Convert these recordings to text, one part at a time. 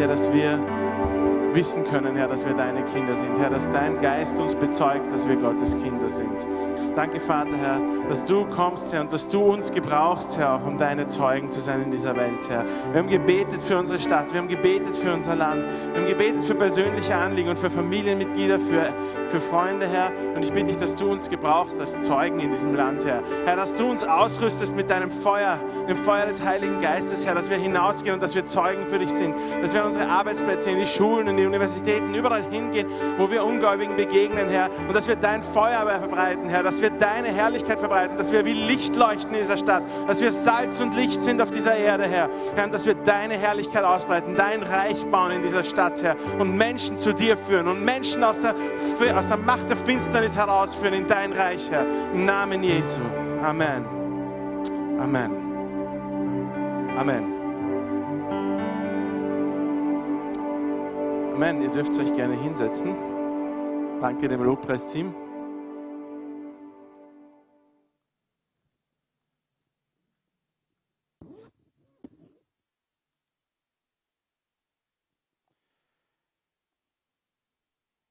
dir, dass wir wissen können, Herr, dass wir deine Kinder sind. Herr, dass dein Geist uns bezeugt, dass wir Gottes Kinder sind. Danke, Vater, Herr, dass du kommst, Herr, und dass du uns gebrauchst, Herr, auch um deine Zeugen zu sein in dieser Welt, Herr. Wir haben gebetet für unsere Stadt, wir haben gebetet für unser Land, wir haben gebetet für persönliche Anliegen und für Familienmitglieder, für, für Freunde, Herr. Und ich bitte dich, dass du uns gebrauchst als Zeugen in diesem Land, Herr. Herr, dass du uns ausrüstest mit deinem Feuer, dem Feuer des Heiligen Geistes, Herr, dass wir hinausgehen und dass wir Zeugen für dich sind, dass wir an unsere Arbeitsplätze, in die Schulen, in die Universitäten, überall hingehen, wo wir Ungläubigen begegnen, Herr, und dass wir dein Feuer verbreiten, Herr, dass wir deine Herrlichkeit verbreiten, dass wir wie Licht leuchten in dieser Stadt, dass wir Salz und Licht sind auf dieser Erde, Herr. Herr, dass wir deine Herrlichkeit ausbreiten, dein Reich bauen in dieser Stadt, Herr, und Menschen zu dir führen und Menschen aus der, aus der Macht der Finsternis herausführen in dein Reich, Herr. Im Namen Jesu. Amen. Amen. Amen. Amen. Ihr dürft euch gerne hinsetzen. Danke dem Lobpreisteam.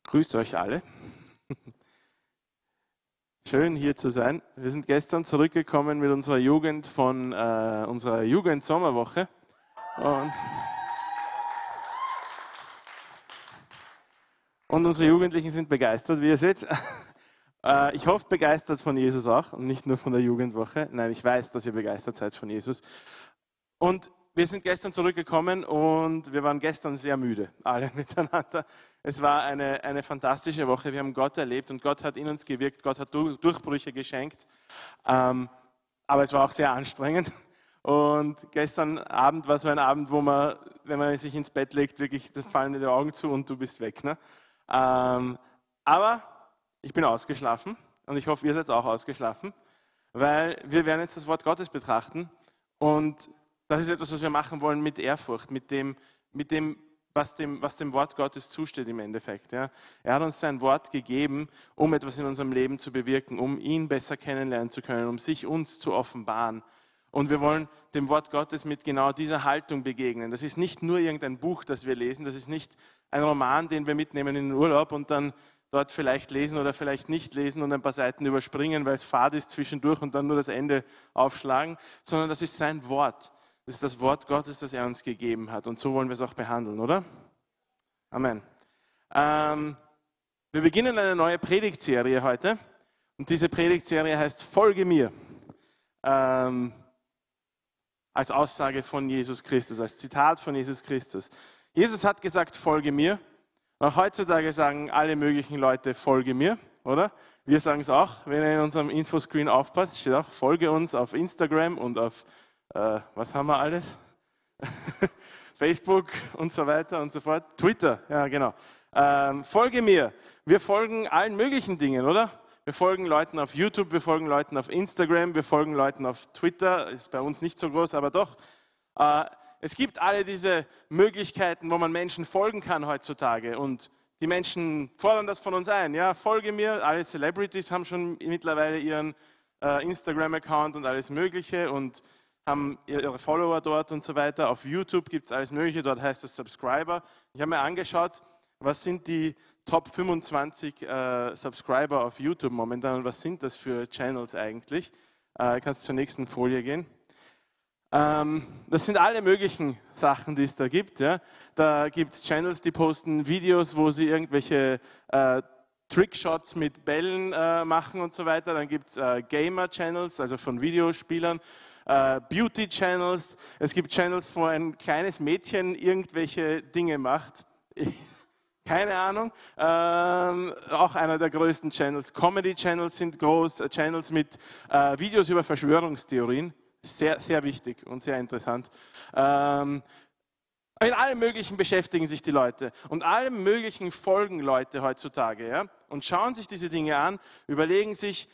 Grüßt euch alle. Schön hier zu sein. Wir sind gestern zurückgekommen mit unserer Jugend von äh, unserer Jugend-Sommerwoche. Und, und, unsere Jugendlichen sind begeistert, wie ihr seht. Äh, ich hoffe, begeistert von Jesus auch und nicht nur von der Jugendwoche. Nein, ich weiß, dass ihr begeistert seid von Jesus. Und wir sind gestern zurückgekommen und wir waren gestern sehr müde, alle miteinander. Es war eine, eine fantastische Woche. Wir haben Gott erlebt und Gott hat in uns gewirkt. Gott hat Durchbrüche geschenkt. Ähm, aber es war auch sehr anstrengend. Und gestern Abend war so ein Abend, wo man, wenn man sich ins Bett legt, wirklich fallen die Augen zu und du bist weg. Ne? Ähm, aber ich bin ausgeschlafen und ich hoffe, ihr seid auch ausgeschlafen, weil wir werden jetzt das Wort Gottes betrachten und das ist etwas, was wir machen wollen mit Ehrfurcht, mit dem, mit dem, was, dem was dem Wort Gottes zusteht im Endeffekt. Ja. Er hat uns sein Wort gegeben, um etwas in unserem Leben zu bewirken, um ihn besser kennenlernen zu können, um sich uns zu offenbaren. Und wir wollen dem Wort Gottes mit genau dieser Haltung begegnen. Das ist nicht nur irgendein Buch, das wir lesen, das ist nicht ein Roman, den wir mitnehmen in den Urlaub und dann dort vielleicht lesen oder vielleicht nicht lesen und ein paar Seiten überspringen, weil es fad ist zwischendurch und dann nur das Ende aufschlagen, sondern das ist sein Wort. Das ist das Wort Gottes, das er uns gegeben hat. Und so wollen wir es auch behandeln, oder? Amen. Ähm, wir beginnen eine neue Predigtserie heute. Und diese Predigtserie heißt Folge mir. Ähm, als Aussage von Jesus Christus, als Zitat von Jesus Christus. Jesus hat gesagt, folge mir. Auch heutzutage sagen alle möglichen Leute, folge mir, oder? Wir sagen es auch, wenn ihr in unserem Infoscreen aufpasst, steht auch, folge uns auf Instagram und auf äh, was haben wir alles? Facebook und so weiter und so fort. Twitter, ja genau. Ähm, folge mir. Wir folgen allen möglichen Dingen, oder? Wir folgen Leuten auf YouTube, wir folgen Leuten auf Instagram, wir folgen Leuten auf Twitter. Ist bei uns nicht so groß, aber doch. Äh, es gibt alle diese Möglichkeiten, wo man Menschen folgen kann heutzutage. Und die Menschen fordern das von uns ein. Ja, folge mir. Alle Celebrities haben schon mittlerweile ihren äh, Instagram-Account und alles Mögliche. Und haben ihre Follower dort und so weiter. Auf YouTube gibt es alles Mögliche, dort heißt es Subscriber. Ich habe mir angeschaut, was sind die Top 25 äh, Subscriber auf YouTube momentan und was sind das für Channels eigentlich? Äh, kannst zur nächsten Folie gehen. Ähm, das sind alle möglichen Sachen, die es da gibt. Ja. Da gibt es Channels, die posten Videos, wo sie irgendwelche äh, Trickshots mit Bällen äh, machen und so weiter. Dann gibt es äh, Gamer-Channels, also von Videospielern äh, Beauty-Channels. Es gibt Channels, wo ein kleines Mädchen irgendwelche Dinge macht. Keine Ahnung. Ähm, auch einer der größten Channels. Comedy-Channels sind groß, äh, Channels mit äh, Videos über Verschwörungstheorien. Sehr, sehr wichtig und sehr interessant. Ähm, in allem Möglichen beschäftigen sich die Leute und allem Möglichen folgen Leute heutzutage ja? und schauen sich diese Dinge an, überlegen sich,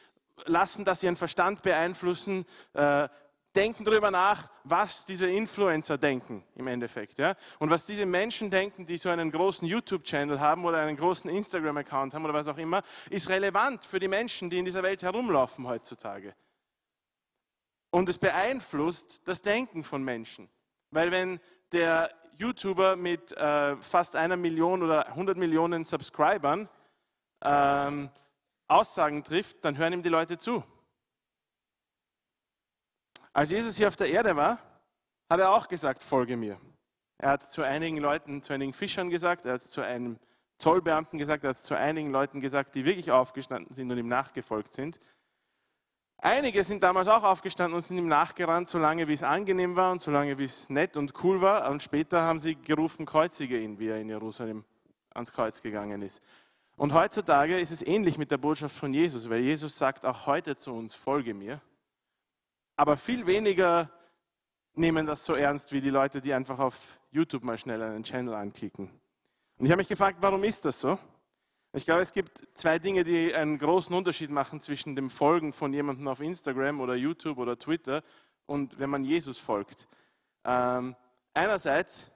lassen das ihren Verstand beeinflussen, äh, denken darüber nach, was diese Influencer denken im Endeffekt. Ja? Und was diese Menschen denken, die so einen großen YouTube-Channel haben oder einen großen Instagram-Account haben oder was auch immer, ist relevant für die Menschen, die in dieser Welt herumlaufen heutzutage. Und es beeinflusst das Denken von Menschen. Weil wenn der YouTuber mit äh, fast einer Million oder 100 Millionen Subscribern ähm, Aussagen trifft, dann hören ihm die Leute zu. Als Jesus hier auf der Erde war, hat er auch gesagt, folge mir. Er hat zu einigen Leuten, zu einigen Fischern gesagt, er hat zu einem Zollbeamten gesagt, er hat zu einigen Leuten gesagt, die wirklich aufgestanden sind und ihm nachgefolgt sind. Einige sind damals auch aufgestanden und sind ihm nachgerannt, solange wie es angenehm war und solange wie es nett und cool war. Und später haben sie gerufen, kreuzige ihn, wie er in Jerusalem ans Kreuz gegangen ist. Und heutzutage ist es ähnlich mit der Botschaft von Jesus, weil Jesus sagt auch heute zu uns, folge mir. Aber viel weniger nehmen das so ernst wie die Leute, die einfach auf YouTube mal schnell einen Channel anklicken. Und ich habe mich gefragt, warum ist das so? Ich glaube, es gibt zwei Dinge, die einen großen Unterschied machen zwischen dem Folgen von jemandem auf Instagram oder YouTube oder Twitter und wenn man Jesus folgt. Ähm, einerseits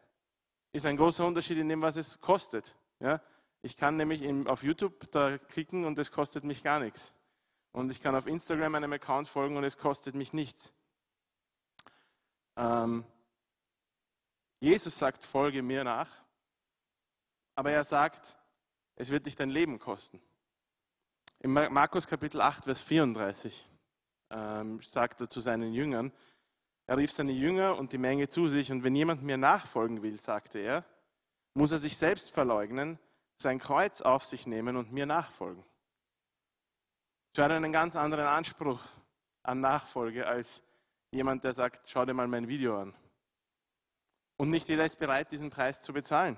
ist ein großer Unterschied in dem, was es kostet. Ja? Ich kann nämlich auf YouTube da klicken und es kostet mich gar nichts. Und ich kann auf Instagram einem Account folgen und es kostet mich nichts. Ähm, Jesus sagt, folge mir nach, aber er sagt, es wird dich dein Leben kosten. In Markus Kapitel 8, Vers 34 ähm, sagt er zu seinen Jüngern, er rief seine Jünger und die Menge zu sich und wenn jemand mir nachfolgen will, sagte er, muss er sich selbst verleugnen, sein Kreuz auf sich nehmen und mir nachfolgen. Ich hat einen ganz anderen Anspruch an Nachfolge als jemand, der sagt, schau dir mal mein Video an. Und nicht jeder ist bereit, diesen Preis zu bezahlen.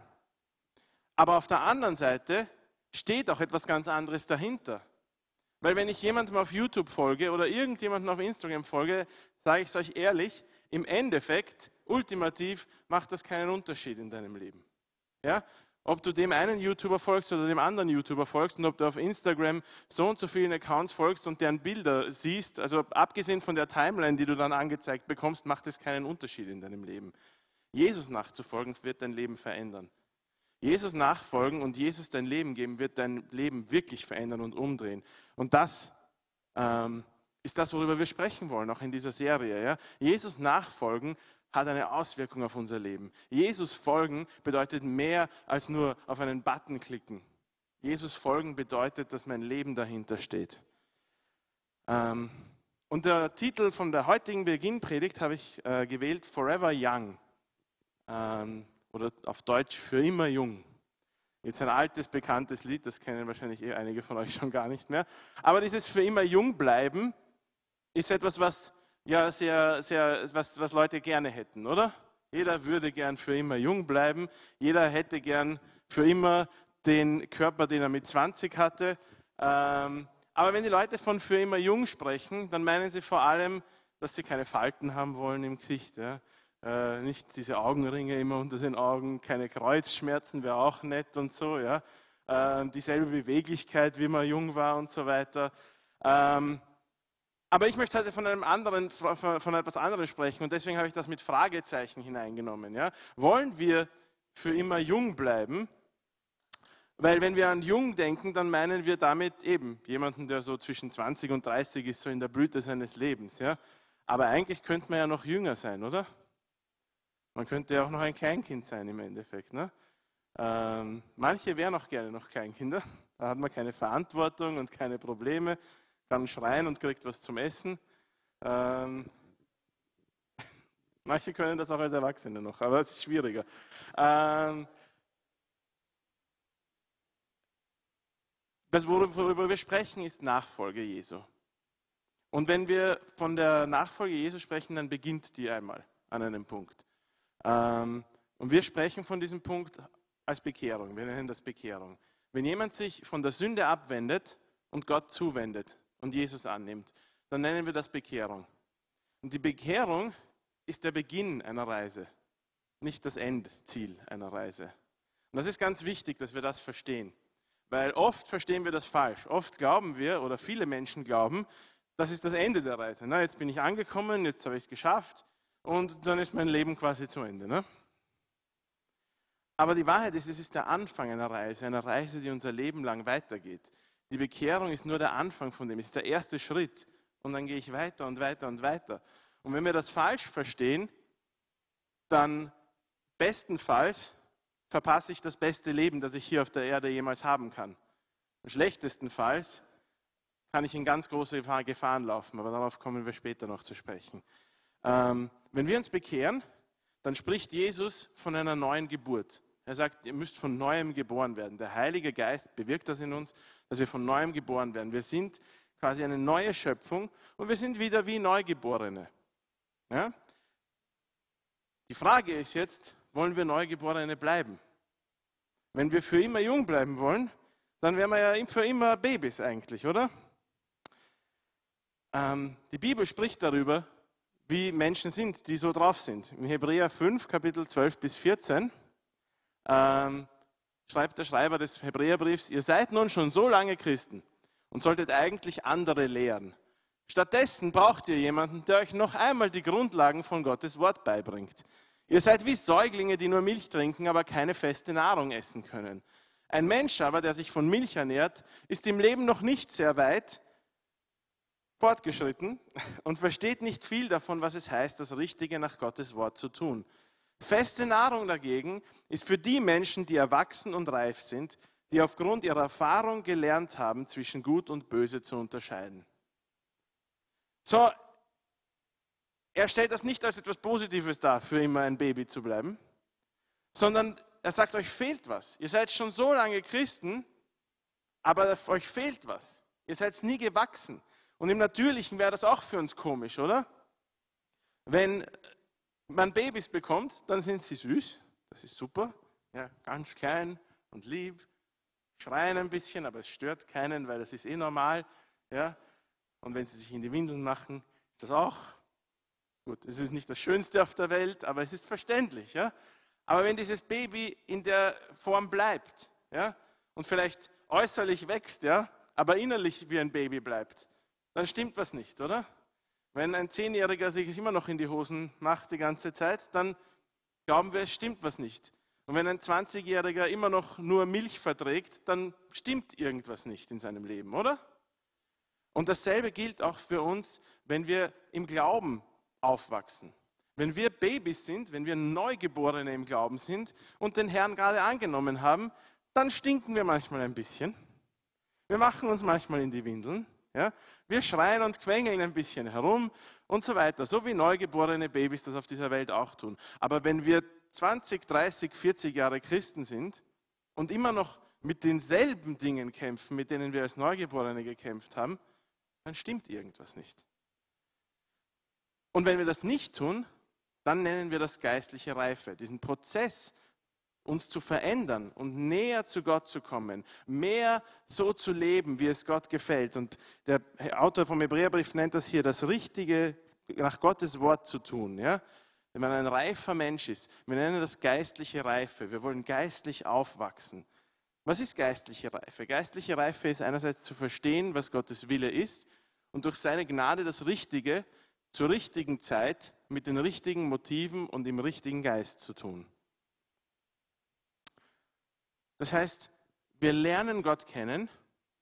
Aber auf der anderen Seite steht auch etwas ganz anderes dahinter. Weil wenn ich jemandem auf YouTube folge oder irgendjemandem auf Instagram folge, sage ich es euch ehrlich, im Endeffekt, ultimativ, macht das keinen Unterschied in deinem Leben. Ja? Ob du dem einen YouTuber folgst oder dem anderen YouTuber folgst und ob du auf Instagram so und so vielen Accounts folgst und deren Bilder siehst, also abgesehen von der Timeline, die du dann angezeigt bekommst, macht es keinen Unterschied in deinem Leben. Jesus nachzufolgen wird dein Leben verändern. Jesus nachfolgen und Jesus dein Leben geben, wird dein Leben wirklich verändern und umdrehen. Und das ähm, ist das, worüber wir sprechen wollen, auch in dieser Serie. Ja? Jesus nachfolgen hat eine Auswirkung auf unser Leben. Jesus folgen bedeutet mehr als nur auf einen Button klicken. Jesus folgen bedeutet, dass mein Leben dahinter steht. Ähm, und der Titel von der heutigen Beginnpredigt habe ich äh, gewählt, Forever Young. Ähm, oder auf Deutsch, für immer jung. Jetzt ein altes, bekanntes Lied, das kennen wahrscheinlich eh einige von euch schon gar nicht mehr. Aber dieses für immer jung bleiben ist etwas, was ja sehr, sehr, was, was Leute gerne hätten, oder? Jeder würde gern für immer jung bleiben. Jeder hätte gern für immer den Körper, den er mit 20 hatte. Ähm, aber wenn die Leute von für immer jung sprechen, dann meinen sie vor allem, dass sie keine Falten haben wollen im Gesicht. Ja? Äh, nicht diese Augenringe immer unter den Augen, keine Kreuzschmerzen wäre auch nett und so. Ja? Äh, dieselbe Beweglichkeit, wie man jung war und so weiter. Ähm, aber ich möchte heute von, einem anderen, von etwas anderem sprechen und deswegen habe ich das mit Fragezeichen hineingenommen. Ja? Wollen wir für immer jung bleiben? Weil wenn wir an jung denken, dann meinen wir damit eben jemanden, der so zwischen 20 und 30 ist, so in der Blüte seines Lebens. Ja? Aber eigentlich könnte man ja noch jünger sein, oder? Man könnte ja auch noch ein Kleinkind sein im Endeffekt. Ne? Ähm, manche wären auch gerne noch Kleinkinder. Da hat man keine Verantwortung und keine Probleme kann schreien und kriegt was zum Essen. Ähm, manche können das auch als Erwachsene noch, aber es ist schwieriger. Ähm, das, worüber wir sprechen, ist Nachfolge Jesu. Und wenn wir von der Nachfolge Jesu sprechen, dann beginnt die einmal an einem Punkt. Ähm, und wir sprechen von diesem Punkt als Bekehrung. Wir nennen das Bekehrung. Wenn jemand sich von der Sünde abwendet und Gott zuwendet, und Jesus annimmt, dann nennen wir das Bekehrung. Und die Bekehrung ist der Beginn einer Reise, nicht das Endziel einer Reise. Und das ist ganz wichtig, dass wir das verstehen. Weil oft verstehen wir das falsch. Oft glauben wir, oder viele Menschen glauben, das ist das Ende der Reise. Na, jetzt bin ich angekommen, jetzt habe ich es geschafft und dann ist mein Leben quasi zu Ende. Ne? Aber die Wahrheit ist, es ist der Anfang einer Reise, einer Reise, die unser Leben lang weitergeht. Die Bekehrung ist nur der Anfang von dem, ist der erste Schritt. Und dann gehe ich weiter und weiter und weiter. Und wenn wir das falsch verstehen, dann Bestenfalls verpasse ich das beste Leben, das ich hier auf der Erde jemals haben kann. Schlechtestenfalls kann ich in ganz große Gefahren laufen, aber darauf kommen wir später noch zu sprechen. Ähm, wenn wir uns bekehren, dann spricht Jesus von einer neuen Geburt. Er sagt, ihr müsst von neuem geboren werden. Der Heilige Geist bewirkt das in uns, dass wir von neuem geboren werden. Wir sind quasi eine neue Schöpfung und wir sind wieder wie Neugeborene. Ja? Die Frage ist jetzt, wollen wir Neugeborene bleiben? Wenn wir für immer jung bleiben wollen, dann wären wir ja für immer Babys eigentlich, oder? Ähm, die Bibel spricht darüber, wie Menschen sind, die so drauf sind. Im Hebräer 5, Kapitel 12 bis 14 ähm, schreibt der Schreiber des Hebräerbriefs, ihr seid nun schon so lange Christen und solltet eigentlich andere lehren. Stattdessen braucht ihr jemanden, der euch noch einmal die Grundlagen von Gottes Wort beibringt. Ihr seid wie Säuglinge, die nur Milch trinken, aber keine feste Nahrung essen können. Ein Mensch aber, der sich von Milch ernährt, ist im Leben noch nicht sehr weit fortgeschritten und versteht nicht viel davon, was es heißt, das Richtige nach Gottes Wort zu tun. Feste Nahrung dagegen ist für die Menschen, die erwachsen und reif sind, die aufgrund ihrer Erfahrung gelernt haben, zwischen Gut und Böse zu unterscheiden. So, er stellt das nicht als etwas Positives dar, für immer ein Baby zu bleiben, sondern er sagt, euch fehlt was. Ihr seid schon so lange Christen, aber euch fehlt was. Ihr seid nie gewachsen. Und im Natürlichen wäre das auch für uns komisch, oder? Wenn man Babys bekommt, dann sind sie süß, das ist super, ja, ganz klein und lieb, schreien ein bisschen, aber es stört keinen, weil das ist eh normal. Ja? Und wenn sie sich in die Windeln machen, ist das auch gut. Es ist nicht das Schönste auf der Welt, aber es ist verständlich. Ja? Aber wenn dieses Baby in der Form bleibt ja, und vielleicht äußerlich wächst, ja, aber innerlich wie ein Baby bleibt, dann stimmt was nicht, oder? Wenn ein Zehnjähriger sich immer noch in die Hosen macht die ganze Zeit, dann glauben wir, es stimmt was nicht. Und wenn ein 20-Jähriger immer noch nur Milch verträgt, dann stimmt irgendwas nicht in seinem Leben, oder? Und dasselbe gilt auch für uns, wenn wir im Glauben aufwachsen. Wenn wir Babys sind, wenn wir Neugeborene im Glauben sind und den Herrn gerade angenommen haben, dann stinken wir manchmal ein bisschen. Wir machen uns manchmal in die Windeln. Ja? Wir schreien und quengeln ein bisschen herum und so weiter, so wie neugeborene Babys das auf dieser Welt auch tun. Aber wenn wir 20, 30, 40 Jahre Christen sind und immer noch mit denselben Dingen kämpfen, mit denen wir als Neugeborene gekämpft haben, dann stimmt irgendwas nicht. Und wenn wir das nicht tun, dann nennen wir das geistliche Reife, diesen Prozess, uns zu verändern und näher zu Gott zu kommen, mehr so zu leben, wie es Gott gefällt. Und der Autor vom Hebräerbrief nennt das hier das Richtige nach Gottes Wort zu tun. Ja? Wenn man ein reifer Mensch ist, wir nennen das geistliche Reife. Wir wollen geistlich aufwachsen. Was ist geistliche Reife? Geistliche Reife ist einerseits zu verstehen, was Gottes Wille ist und durch seine Gnade das Richtige zur richtigen Zeit mit den richtigen Motiven und im richtigen Geist zu tun. Das heißt, wir lernen Gott kennen,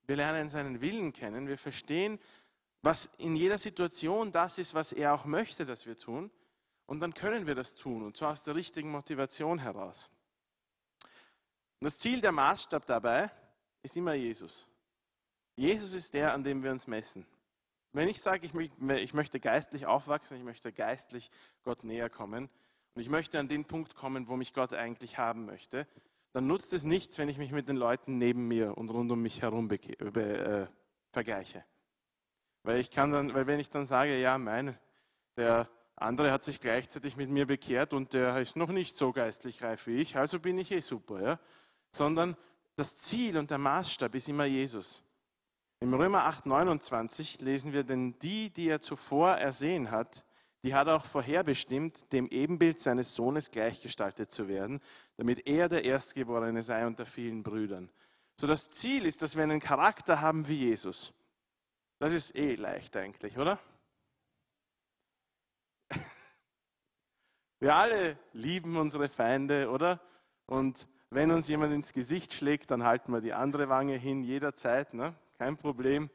wir lernen seinen Willen kennen, wir verstehen, was in jeder Situation das ist, was er auch möchte, dass wir tun. Und dann können wir das tun, und zwar aus der richtigen Motivation heraus. Und das Ziel, der Maßstab dabei ist immer Jesus. Jesus ist der, an dem wir uns messen. Wenn ich sage, ich möchte geistlich aufwachsen, ich möchte geistlich Gott näher kommen und ich möchte an den Punkt kommen, wo mich Gott eigentlich haben möchte, dann nutzt es nichts, wenn ich mich mit den Leuten neben mir und rund um mich herum äh, vergleiche. Weil ich kann dann, weil wenn ich dann sage, ja, mein, der andere hat sich gleichzeitig mit mir bekehrt und der ist noch nicht so geistlich reif wie ich, also bin ich eh super, ja. Sondern das Ziel und der Maßstab ist immer Jesus. Im Römer 8, 29 lesen wir, denn die, die er zuvor ersehen hat, die hat er auch vorherbestimmt, dem Ebenbild seines Sohnes gleichgestaltet zu werden, damit er der Erstgeborene sei unter vielen Brüdern. So das Ziel ist, dass wir einen Charakter haben wie Jesus. Das ist eh leicht eigentlich, oder? Wir alle lieben unsere Feinde, oder? Und wenn uns jemand ins Gesicht schlägt, dann halten wir die andere Wange hin jederzeit, ne? kein Problem.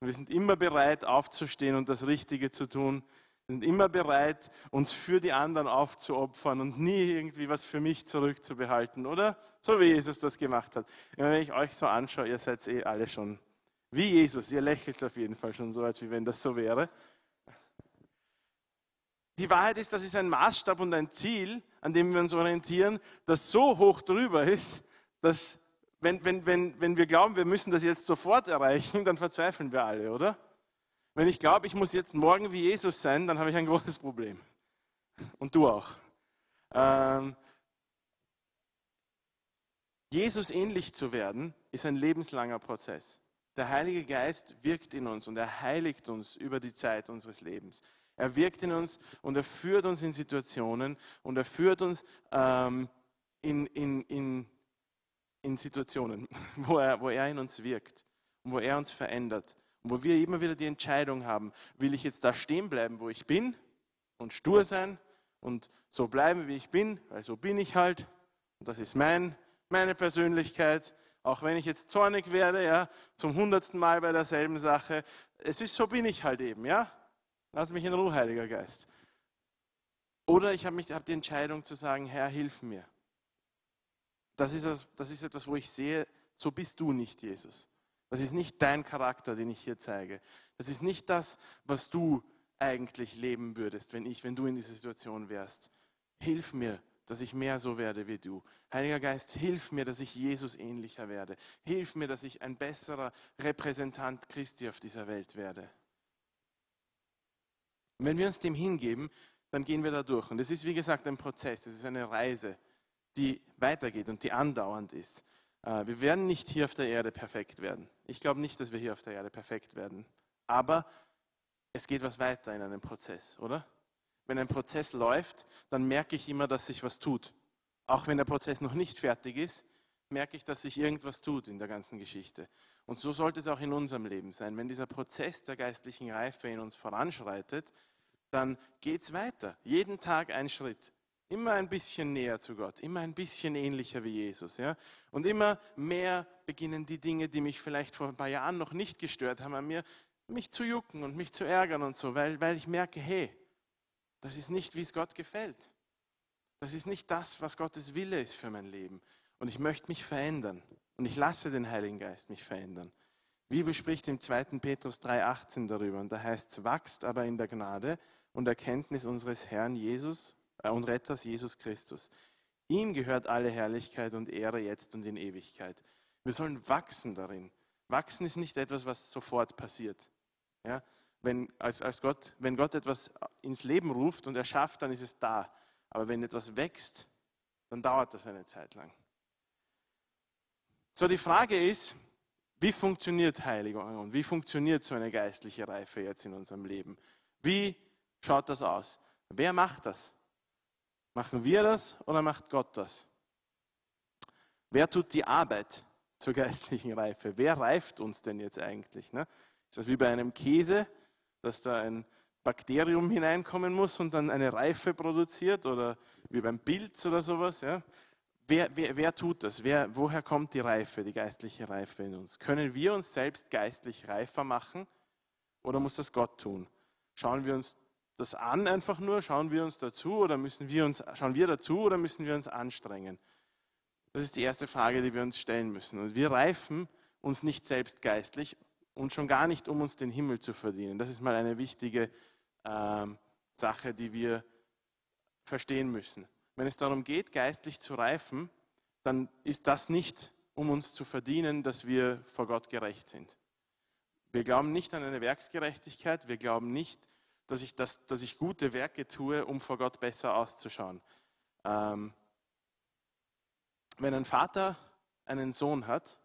Und wir sind immer bereit, aufzustehen und das Richtige zu tun. Sind immer bereit, uns für die anderen aufzuopfern und nie irgendwie was für mich zurückzubehalten, oder? So wie Jesus das gemacht hat. Wenn ich euch so anschaue, ihr seid eh alle schon wie Jesus. Ihr lächelt auf jeden Fall schon so, als wie wenn das so wäre. Die Wahrheit ist, das ist ein Maßstab und ein Ziel, an dem wir uns orientieren, das so hoch drüber ist, dass wenn, wenn, wenn, wenn wir glauben, wir müssen das jetzt sofort erreichen, dann verzweifeln wir alle, oder? Wenn ich glaube, ich muss jetzt morgen wie Jesus sein, dann habe ich ein großes Problem. Und du auch. Ähm, Jesus ähnlich zu werden, ist ein lebenslanger Prozess. Der Heilige Geist wirkt in uns und er heiligt uns über die Zeit unseres Lebens. Er wirkt in uns und er führt uns in Situationen und er führt uns ähm, in, in, in, in Situationen, wo er, wo er in uns wirkt und wo er uns verändert wo wir immer wieder die Entscheidung haben, will ich jetzt da stehen bleiben, wo ich bin und stur sein und so bleiben, wie ich bin, weil so bin ich halt. Und das ist mein, meine Persönlichkeit. Auch wenn ich jetzt zornig werde, ja, zum hundertsten Mal bei derselben Sache. Es ist, so bin ich halt eben, ja. Lass mich in Ruhe, Heiliger Geist. Oder ich habe hab die Entscheidung zu sagen, Herr, hilf mir. Das ist, das ist etwas, wo ich sehe, so bist du nicht, Jesus. Das ist nicht dein Charakter, den ich hier zeige. Das ist nicht das, was du eigentlich leben würdest, wenn ich, wenn du in dieser Situation wärst. Hilf mir, dass ich mehr so werde wie du. Heiliger Geist, hilf mir, dass ich Jesus ähnlicher werde. Hilf mir, dass ich ein besserer Repräsentant Christi auf dieser Welt werde. Wenn wir uns dem hingeben, dann gehen wir da durch. Und es ist, wie gesagt, ein Prozess, es ist eine Reise, die weitergeht und die andauernd ist. Äh, wir werden nicht hier auf der Erde perfekt werden. Ich glaube nicht, dass wir hier auf der Erde perfekt werden. Aber es geht was weiter in einem Prozess, oder? Wenn ein Prozess läuft, dann merke ich immer, dass sich was tut. Auch wenn der Prozess noch nicht fertig ist, merke ich, dass sich irgendwas tut in der ganzen Geschichte. Und so sollte es auch in unserem Leben sein. Wenn dieser Prozess der geistlichen Reife in uns voranschreitet, dann geht es weiter. Jeden Tag ein Schritt. Immer ein bisschen näher zu Gott, immer ein bisschen ähnlicher wie Jesus. Ja? Und immer mehr beginnen die Dinge, die mich vielleicht vor ein paar Jahren noch nicht gestört haben, an mir, mich zu jucken und mich zu ärgern und so, weil, weil ich merke, hey, das ist nicht, wie es Gott gefällt. Das ist nicht das, was Gottes Wille ist für mein Leben. Und ich möchte mich verändern. Und ich lasse den Heiligen Geist mich verändern. Die Bibel spricht im 2. Petrus 3,18 darüber. Und da heißt es, wachst aber in der Gnade und Erkenntnis unseres Herrn Jesus und Retters Jesus Christus. Ihm gehört alle Herrlichkeit und Ehre jetzt und in Ewigkeit. Wir sollen wachsen darin. Wachsen ist nicht etwas, was sofort passiert. Ja? Wenn, als, als Gott, wenn Gott etwas ins Leben ruft und er schafft, dann ist es da. Aber wenn etwas wächst, dann dauert das eine Zeit lang. So, die Frage ist, wie funktioniert Heiligung und wie funktioniert so eine geistliche Reife jetzt in unserem Leben? Wie schaut das aus? Wer macht das? Machen wir das oder macht Gott das? Wer tut die Arbeit zur geistlichen Reife? Wer reift uns denn jetzt eigentlich? Ne? Ist das wie bei einem Käse, dass da ein Bakterium hineinkommen muss und dann eine Reife produziert oder wie beim Pilz oder sowas? Ja? Wer, wer, wer tut das? Wer, woher kommt die Reife, die geistliche Reife in uns? Können wir uns selbst geistlich reifer machen oder muss das Gott tun? Schauen wir uns das an einfach nur? Schauen wir uns dazu oder müssen wir uns, schauen wir dazu oder müssen wir uns anstrengen? Das ist die erste Frage, die wir uns stellen müssen. Und wir reifen uns nicht selbst geistlich und schon gar nicht, um uns den Himmel zu verdienen. Das ist mal eine wichtige äh, Sache, die wir verstehen müssen. Wenn es darum geht, geistlich zu reifen, dann ist das nicht, um uns zu verdienen, dass wir vor Gott gerecht sind. Wir glauben nicht an eine Werksgerechtigkeit, wir glauben nicht, dass ich, das, dass ich gute Werke tue, um vor Gott besser auszuschauen. Ähm, wenn ein Vater einen Sohn hat,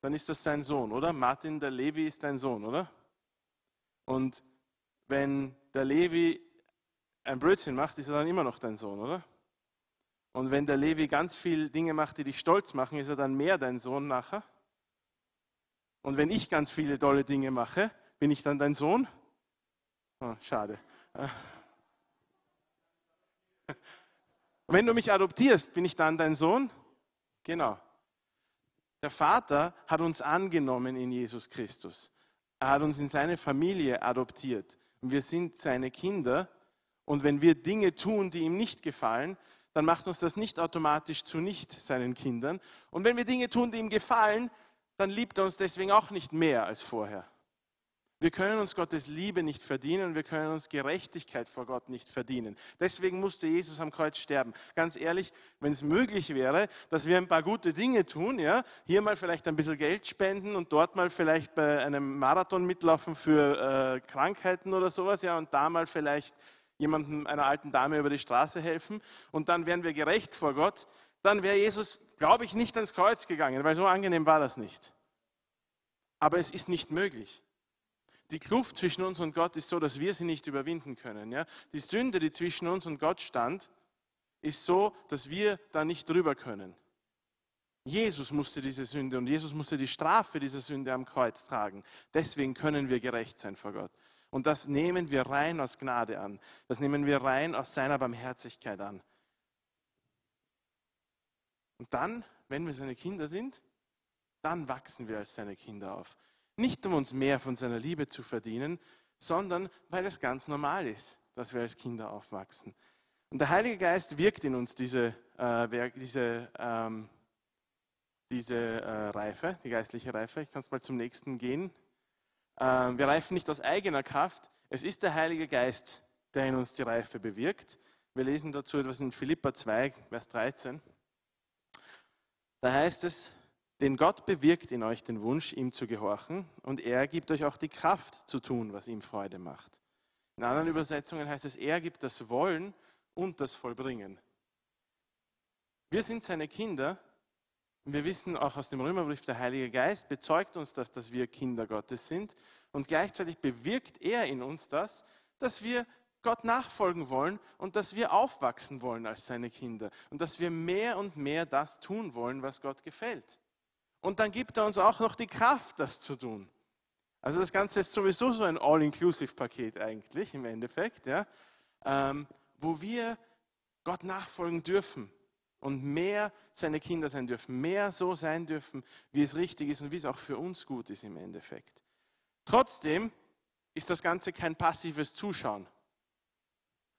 dann ist das sein Sohn, oder? Martin der Levi ist dein Sohn, oder? Und wenn der Levi ein Brötchen macht, ist er dann immer noch dein Sohn, oder? Und wenn der Levi ganz viele Dinge macht, die dich stolz machen, ist er dann mehr dein Sohn nachher? Und wenn ich ganz viele tolle Dinge mache, bin ich dann dein Sohn? Oh, schade. Wenn du mich adoptierst, bin ich dann dein Sohn? Genau. Der Vater hat uns angenommen in Jesus Christus. Er hat uns in seine Familie adoptiert. Und wir sind seine Kinder. Und wenn wir Dinge tun, die ihm nicht gefallen, dann macht uns das nicht automatisch zu nicht seinen Kindern. Und wenn wir Dinge tun, die ihm gefallen, dann liebt er uns deswegen auch nicht mehr als vorher. Wir können uns Gottes Liebe nicht verdienen, wir können uns Gerechtigkeit vor Gott nicht verdienen. Deswegen musste Jesus am Kreuz sterben. Ganz ehrlich, wenn es möglich wäre, dass wir ein paar gute Dinge tun, ja, hier mal vielleicht ein bisschen Geld spenden und dort mal vielleicht bei einem Marathon mitlaufen für äh, Krankheiten oder sowas, ja, und da mal vielleicht jemandem, einer alten Dame über die Straße helfen und dann wären wir gerecht vor Gott, dann wäre Jesus, glaube ich, nicht ans Kreuz gegangen, weil so angenehm war das nicht. Aber es ist nicht möglich. Die Kluft zwischen uns und Gott ist so, dass wir sie nicht überwinden können. Ja? Die Sünde, die zwischen uns und Gott stand, ist so, dass wir da nicht drüber können. Jesus musste diese Sünde und Jesus musste die Strafe dieser Sünde am Kreuz tragen. Deswegen können wir gerecht sein vor Gott. Und das nehmen wir rein aus Gnade an. Das nehmen wir rein aus seiner Barmherzigkeit an. Und dann, wenn wir seine Kinder sind, dann wachsen wir als seine Kinder auf. Nicht um uns mehr von seiner Liebe zu verdienen, sondern weil es ganz normal ist, dass wir als Kinder aufwachsen. Und der Heilige Geist wirkt in uns diese, äh, diese, ähm, diese äh, Reife, die geistliche Reife. Ich kann es mal zum nächsten gehen. Ähm, wir reifen nicht aus eigener Kraft. Es ist der Heilige Geist, der in uns die Reife bewirkt. Wir lesen dazu etwas in Philippa 2, Vers 13. Da heißt es, denn Gott bewirkt in euch den Wunsch, ihm zu gehorchen und er gibt euch auch die Kraft zu tun, was ihm Freude macht. In anderen Übersetzungen heißt es, er gibt das Wollen und das Vollbringen. Wir sind seine Kinder wir wissen auch aus dem Römerbrief, der Heilige Geist bezeugt uns das, dass wir Kinder Gottes sind. Und gleichzeitig bewirkt er in uns das, dass wir Gott nachfolgen wollen und dass wir aufwachsen wollen als seine Kinder. Und dass wir mehr und mehr das tun wollen, was Gott gefällt. Und dann gibt er uns auch noch die Kraft, das zu tun. Also das Ganze ist sowieso so ein All-Inclusive-Paket eigentlich im Endeffekt, ja, ähm, wo wir Gott nachfolgen dürfen und mehr seine Kinder sein dürfen, mehr so sein dürfen, wie es richtig ist und wie es auch für uns gut ist im Endeffekt. Trotzdem ist das Ganze kein passives Zuschauen.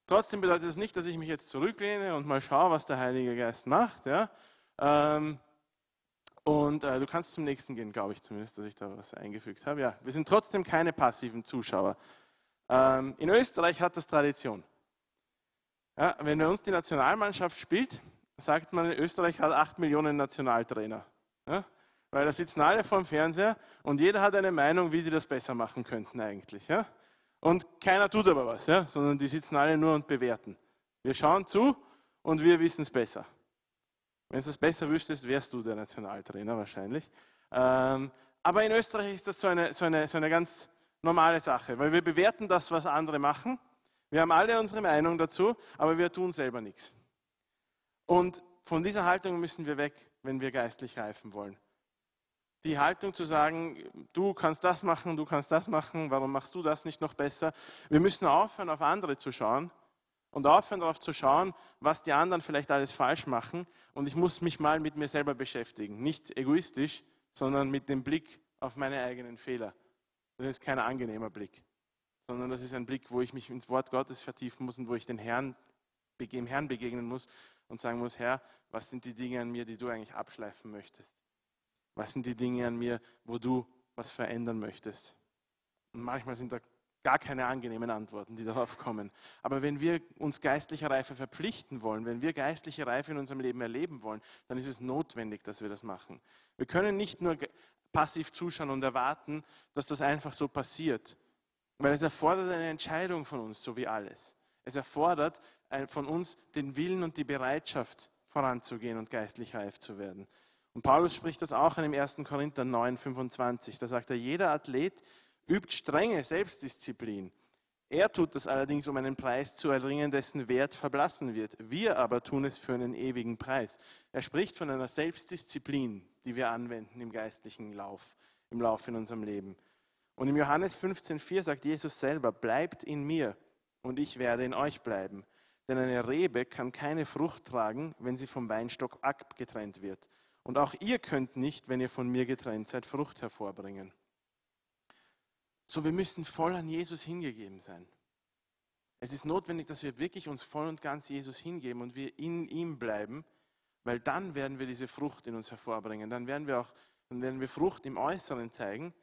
Trotzdem bedeutet das nicht, dass ich mich jetzt zurücklehne und mal schaue, was der Heilige Geist macht. Ja? Ähm, und äh, du kannst zum nächsten gehen, glaube ich zumindest, dass ich da was eingefügt habe. Ja, wir sind trotzdem keine passiven Zuschauer. Ähm, in Österreich hat das Tradition. Ja, wenn bei uns die Nationalmannschaft spielt, sagt man, Österreich hat acht Millionen Nationaltrainer. Ja? Weil da sitzen alle vor dem Fernseher und jeder hat eine Meinung, wie sie das besser machen könnten eigentlich. Ja? Und keiner tut aber was, ja? sondern die sitzen alle nur und bewerten. Wir schauen zu und wir wissen es besser. Wenn du es besser wüsstest, wärst du der Nationaltrainer wahrscheinlich. Ähm, aber in Österreich ist das so eine, so, eine, so eine ganz normale Sache, weil wir bewerten das, was andere machen. Wir haben alle unsere Meinung dazu, aber wir tun selber nichts. Und von dieser Haltung müssen wir weg, wenn wir geistlich reifen wollen. Die Haltung zu sagen, du kannst das machen, du kannst das machen, warum machst du das nicht noch besser? Wir müssen aufhören, auf andere zu schauen und aufhören, darauf zu schauen, was die anderen vielleicht alles falsch machen. Und ich muss mich mal mit mir selber beschäftigen. Nicht egoistisch, sondern mit dem Blick auf meine eigenen Fehler. Das ist kein angenehmer Blick, sondern das ist ein Blick, wo ich mich ins Wort Gottes vertiefen muss und wo ich den Herrn, dem Herrn begegnen muss und sagen muss, Herr, was sind die Dinge an mir, die du eigentlich abschleifen möchtest? Was sind die Dinge an mir, wo du was verändern möchtest? Und manchmal sind da gar keine angenehmen Antworten, die darauf kommen. Aber wenn wir uns geistlicher Reife verpflichten wollen, wenn wir geistliche Reife in unserem Leben erleben wollen, dann ist es notwendig, dass wir das machen. Wir können nicht nur passiv zuschauen und erwarten, dass das einfach so passiert, weil es erfordert eine Entscheidung von uns, so wie alles. Es erfordert von uns den Willen und die Bereitschaft, voranzugehen und geistlich reif zu werden. Und Paulus spricht das auch in dem 1. Korinther 9, 25. Da sagt er, jeder Athlet übt strenge Selbstdisziplin. Er tut das allerdings, um einen Preis zu erringen, dessen Wert verblassen wird. Wir aber tun es für einen ewigen Preis. Er spricht von einer Selbstdisziplin, die wir anwenden im geistlichen Lauf, im Lauf in unserem Leben. Und im Johannes 15,4 sagt Jesus selber, bleibt in mir und ich werde in euch bleiben. Denn eine Rebe kann keine Frucht tragen, wenn sie vom Weinstock abgetrennt wird. Und auch ihr könnt nicht, wenn ihr von mir getrennt seid, Frucht hervorbringen. So, wir müssen voll an Jesus hingegeben sein. Es ist notwendig, dass wir wirklich uns voll und ganz Jesus hingeben und wir in ihm bleiben, weil dann werden wir diese Frucht in uns hervorbringen. Dann werden wir auch, dann werden wir Frucht im Äußeren zeigen,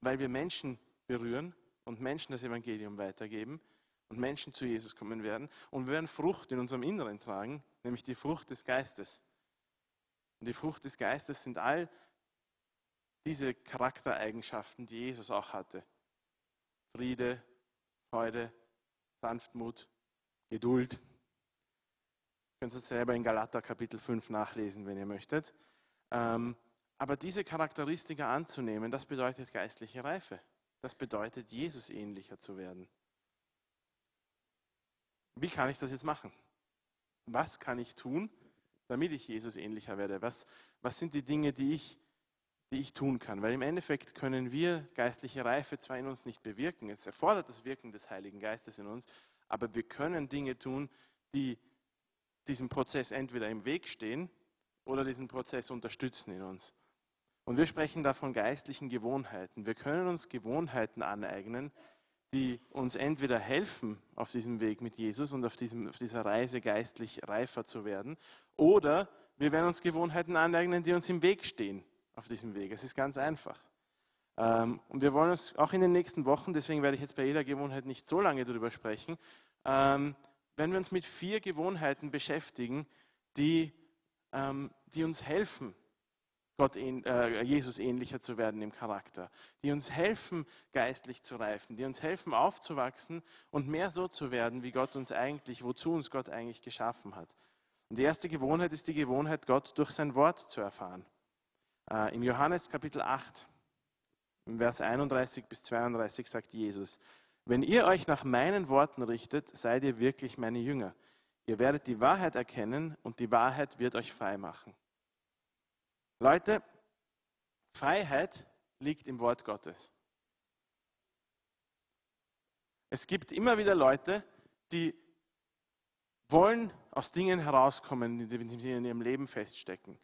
weil wir Menschen berühren und Menschen das Evangelium weitergeben und Menschen zu Jesus kommen werden. Und wir werden Frucht in unserem Inneren tragen, nämlich die Frucht des Geistes. Und die Frucht des Geistes sind all diese Charaktereigenschaften, die Jesus auch hatte. Friede, Freude, Sanftmut, Geduld. Ihr könnt es selber in Galater Kapitel 5 nachlesen, wenn ihr möchtet. Ähm, aber diese Charakteristika anzunehmen, das bedeutet geistliche Reife. Das bedeutet, Jesus ähnlicher zu werden. Wie kann ich das jetzt machen? Was kann ich tun, damit ich Jesus ähnlicher werde? Was, was sind die Dinge, die ich, die ich tun kann? Weil im Endeffekt können wir geistliche Reife zwar in uns nicht bewirken, es erfordert das Wirken des Heiligen Geistes in uns, aber wir können Dinge tun, die diesem Prozess entweder im Weg stehen oder diesen Prozess unterstützen in uns. Und wir sprechen da von geistlichen Gewohnheiten. Wir können uns Gewohnheiten aneignen, die uns entweder helfen auf diesem Weg mit Jesus und auf, diesem, auf dieser Reise geistlich reifer zu werden, oder wir werden uns Gewohnheiten aneignen, die uns im Weg stehen auf diesem Weg. Es ist ganz einfach. Ähm, und wir wollen uns auch in den nächsten Wochen, deswegen werde ich jetzt bei jeder Gewohnheit nicht so lange darüber sprechen, ähm, wenn wir uns mit vier Gewohnheiten beschäftigen, die, ähm, die uns helfen, Gott, äh, Jesus ähnlicher zu werden im Charakter, die uns helfen, geistlich zu reifen, die uns helfen, aufzuwachsen und mehr so zu werden, wie Gott uns eigentlich, wozu uns Gott eigentlich geschaffen hat. Und die erste Gewohnheit ist die Gewohnheit, Gott durch sein Wort zu erfahren. Äh, Im Johannes Kapitel 8, im Vers 31 bis 32 sagt Jesus, wenn ihr euch nach meinen Worten richtet, seid ihr wirklich meine Jünger. Ihr werdet die Wahrheit erkennen und die Wahrheit wird euch frei machen. Leute, Freiheit liegt im Wort Gottes. Es gibt immer wieder Leute, die wollen aus Dingen herauskommen, die sie in ihrem Leben feststecken.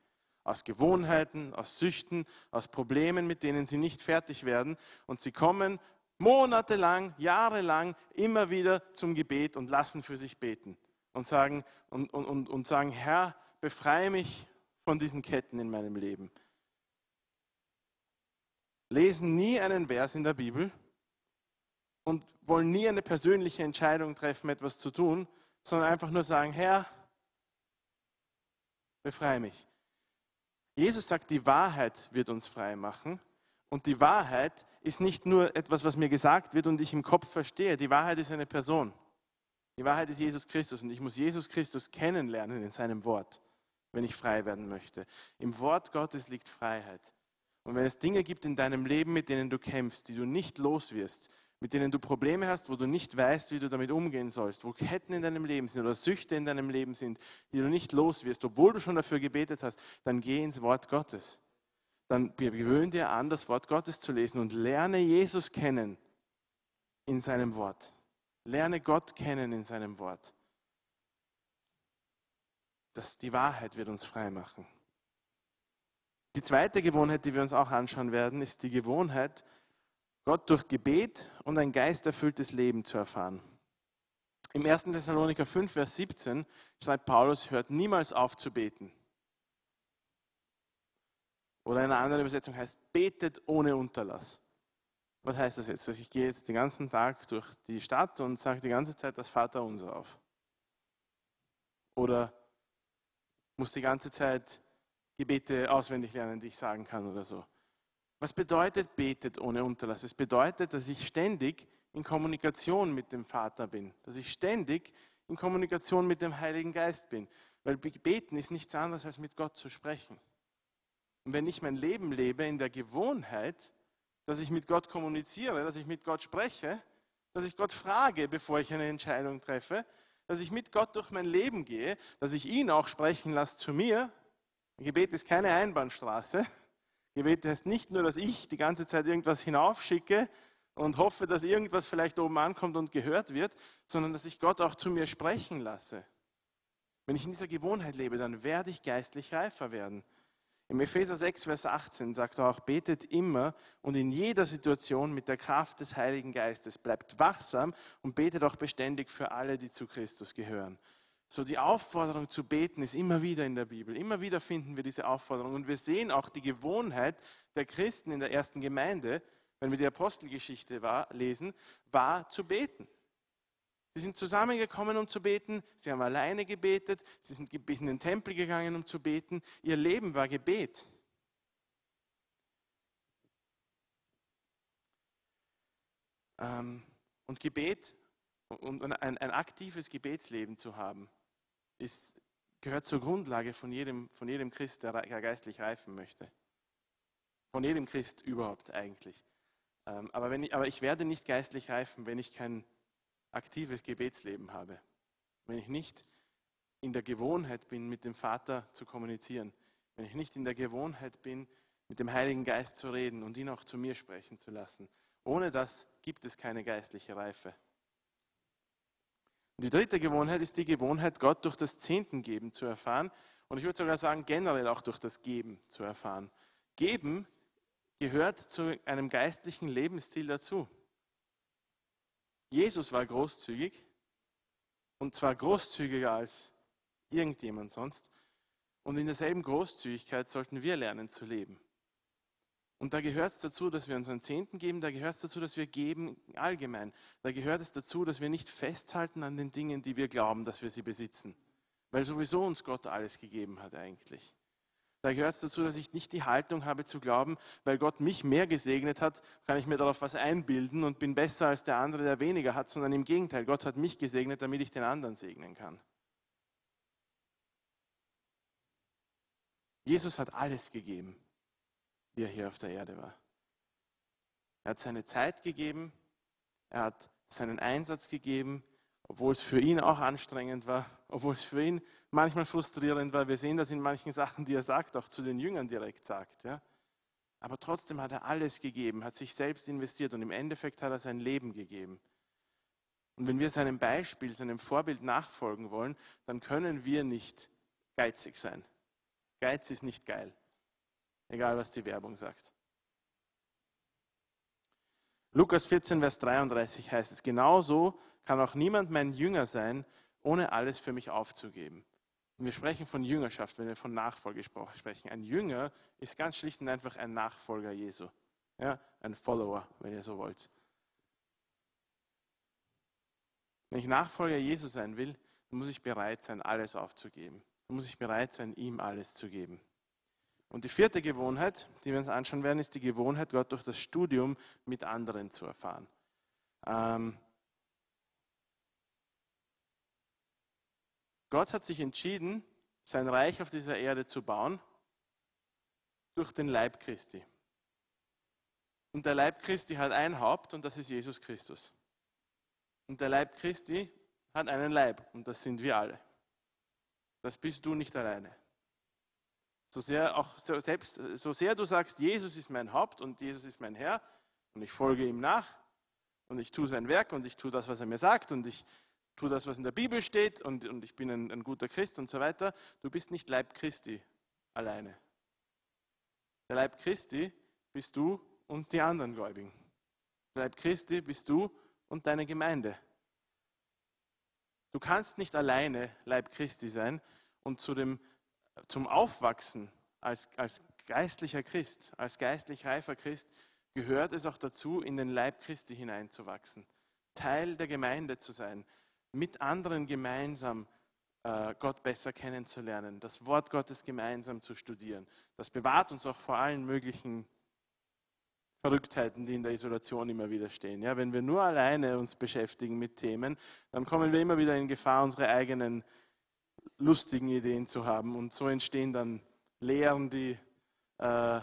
Aus Gewohnheiten, aus Süchten, aus Problemen, mit denen sie nicht fertig werden. Und sie kommen monatelang, jahrelang immer wieder zum Gebet und lassen für sich beten. Und sagen, und, und, und sagen Herr, befreie mich von diesen Ketten in meinem Leben. Lesen nie einen Vers in der Bibel und wollen nie eine persönliche Entscheidung treffen, etwas zu tun, sondern einfach nur sagen, Herr, befreie mich. Jesus sagt, die Wahrheit wird uns frei machen. Und die Wahrheit ist nicht nur etwas, was mir gesagt wird und ich im Kopf verstehe. Die Wahrheit ist eine Person. Die Wahrheit ist Jesus Christus und ich muss Jesus Christus kennenlernen in seinem Wort wenn ich frei werden möchte. Im Wort Gottes liegt Freiheit. Und wenn es Dinge gibt in deinem Leben, mit denen du kämpfst, die du nicht los wirst, mit denen du Probleme hast, wo du nicht weißt, wie du damit umgehen sollst, wo Ketten in deinem Leben sind oder Süchte in deinem Leben sind, die du nicht los wirst, obwohl du schon dafür gebetet hast, dann geh ins Wort Gottes. Dann gewöhn dir an, das Wort Gottes zu lesen und lerne Jesus kennen in seinem Wort. Lerne Gott kennen in seinem Wort dass die Wahrheit wird uns frei machen. Die zweite Gewohnheit, die wir uns auch anschauen werden, ist die Gewohnheit, Gott durch Gebet und ein geisterfülltes Leben zu erfahren. Im 1. Thessaloniker 5, Vers 17 schreibt Paulus, hört niemals auf zu beten. Oder in einer anderen Übersetzung heißt, betet ohne Unterlass. Was heißt das jetzt? Ich gehe jetzt den ganzen Tag durch die Stadt und sage die ganze Zeit das Vaterunser auf. Oder muss die ganze Zeit Gebete auswendig lernen, die ich sagen kann oder so. Was bedeutet betet ohne Unterlass? Es bedeutet, dass ich ständig in Kommunikation mit dem Vater bin, dass ich ständig in Kommunikation mit dem Heiligen Geist bin. Weil beten ist nichts anderes, als mit Gott zu sprechen. Und wenn ich mein Leben lebe in der Gewohnheit, dass ich mit Gott kommuniziere, dass ich mit Gott spreche, dass ich Gott frage, bevor ich eine Entscheidung treffe, dass ich mit Gott durch mein Leben gehe, dass ich ihn auch sprechen lasse zu mir. Gebet ist keine Einbahnstraße. Gebet heißt nicht nur, dass ich die ganze Zeit irgendwas hinaufschicke und hoffe, dass irgendwas vielleicht oben ankommt und gehört wird, sondern dass ich Gott auch zu mir sprechen lasse. Wenn ich in dieser Gewohnheit lebe, dann werde ich geistlich reifer werden. Im Epheser 6, Vers 18 sagt er auch, betet immer und in jeder Situation mit der Kraft des Heiligen Geistes. Bleibt wachsam und betet auch beständig für alle, die zu Christus gehören. So die Aufforderung zu beten ist immer wieder in der Bibel. Immer wieder finden wir diese Aufforderung. Und wir sehen auch die Gewohnheit der Christen in der ersten Gemeinde, wenn wir die Apostelgeschichte war, lesen, war zu beten. Sie sind zusammengekommen, um zu beten. Sie haben alleine gebetet. Sie sind in den Tempel gegangen, um zu beten. Ihr Leben war Gebet. Ähm, und Gebet und ein, ein aktives Gebetsleben zu haben, ist, gehört zur Grundlage von jedem, von jedem Christ, der geistlich reifen möchte. Von jedem Christ überhaupt eigentlich. Ähm, aber, wenn ich, aber ich werde nicht geistlich reifen, wenn ich kein aktives Gebetsleben habe, wenn ich nicht in der Gewohnheit bin, mit dem Vater zu kommunizieren, wenn ich nicht in der Gewohnheit bin, mit dem Heiligen Geist zu reden und ihn auch zu mir sprechen zu lassen. Ohne das gibt es keine geistliche Reife. Die dritte Gewohnheit ist die Gewohnheit, Gott durch das Zehntengeben zu erfahren. Und ich würde sogar sagen, generell auch durch das Geben zu erfahren. Geben gehört zu einem geistlichen Lebensstil dazu. Jesus war großzügig und zwar großzügiger als irgendjemand sonst. Und in derselben Großzügigkeit sollten wir lernen zu leben. Und da gehört es dazu, dass wir unseren Zehnten geben, da gehört es dazu, dass wir geben allgemein. Da gehört es dazu, dass wir nicht festhalten an den Dingen, die wir glauben, dass wir sie besitzen. Weil sowieso uns Gott alles gegeben hat eigentlich. Da gehört es dazu, dass ich nicht die Haltung habe zu glauben, weil Gott mich mehr gesegnet hat, kann ich mir darauf was einbilden und bin besser als der andere, der weniger hat, sondern im Gegenteil, Gott hat mich gesegnet, damit ich den anderen segnen kann. Jesus hat alles gegeben, wie er hier auf der Erde war. Er hat seine Zeit gegeben, er hat seinen Einsatz gegeben, obwohl es für ihn auch anstrengend war, obwohl es für ihn manchmal frustrierend war. Wir sehen das in manchen Sachen, die er sagt, auch zu den Jüngern direkt sagt. Ja? Aber trotzdem hat er alles gegeben, hat sich selbst investiert und im Endeffekt hat er sein Leben gegeben. Und wenn wir seinem Beispiel, seinem Vorbild nachfolgen wollen, dann können wir nicht geizig sein. Geiz ist nicht geil, egal was die Werbung sagt. Lukas 14, Vers 33 heißt es, genauso kann auch niemand mein Jünger sein, ohne alles für mich aufzugeben. Und wir sprechen von Jüngerschaft, wenn wir von Nachfolge sprechen. Ein Jünger ist ganz schlicht und einfach ein Nachfolger Jesu. Ja, ein Follower, wenn ihr so wollt. Wenn ich Nachfolger Jesu sein will, dann muss ich bereit sein, alles aufzugeben. Dann muss ich bereit sein, ihm alles zu geben. Und die vierte Gewohnheit, die wir uns anschauen werden, ist die Gewohnheit, Gott durch das Studium mit anderen zu erfahren. Ähm, Gott hat sich entschieden, sein Reich auf dieser Erde zu bauen durch den Leib Christi. Und der Leib Christi hat ein Haupt und das ist Jesus Christus. Und der Leib Christi hat einen Leib und das sind wir alle. Das bist du nicht alleine. So sehr, auch selbst, so sehr du sagst, Jesus ist mein Haupt und Jesus ist mein Herr und ich folge ihm nach und ich tue sein Werk und ich tue das, was er mir sagt und ich tue das, was in der Bibel steht und, und ich bin ein, ein guter Christ und so weiter. Du bist nicht Leib Christi alleine. Der Leib Christi bist du und die anderen Gläubigen. Der Leib Christi bist du und deine Gemeinde. Du kannst nicht alleine Leib Christi sein und zu dem, zum Aufwachsen als, als geistlicher Christ, als geistlich reifer Christ, gehört es auch dazu, in den Leib Christi hineinzuwachsen, Teil der Gemeinde zu sein, mit anderen gemeinsam äh, Gott besser kennenzulernen, das Wort Gottes gemeinsam zu studieren. Das bewahrt uns auch vor allen möglichen Verrücktheiten, die in der Isolation immer wieder stehen. Ja, wenn wir nur alleine uns beschäftigen mit Themen, dann kommen wir immer wieder in Gefahr, unsere eigenen lustigen Ideen zu haben. Und so entstehen dann Lehren, die, äh,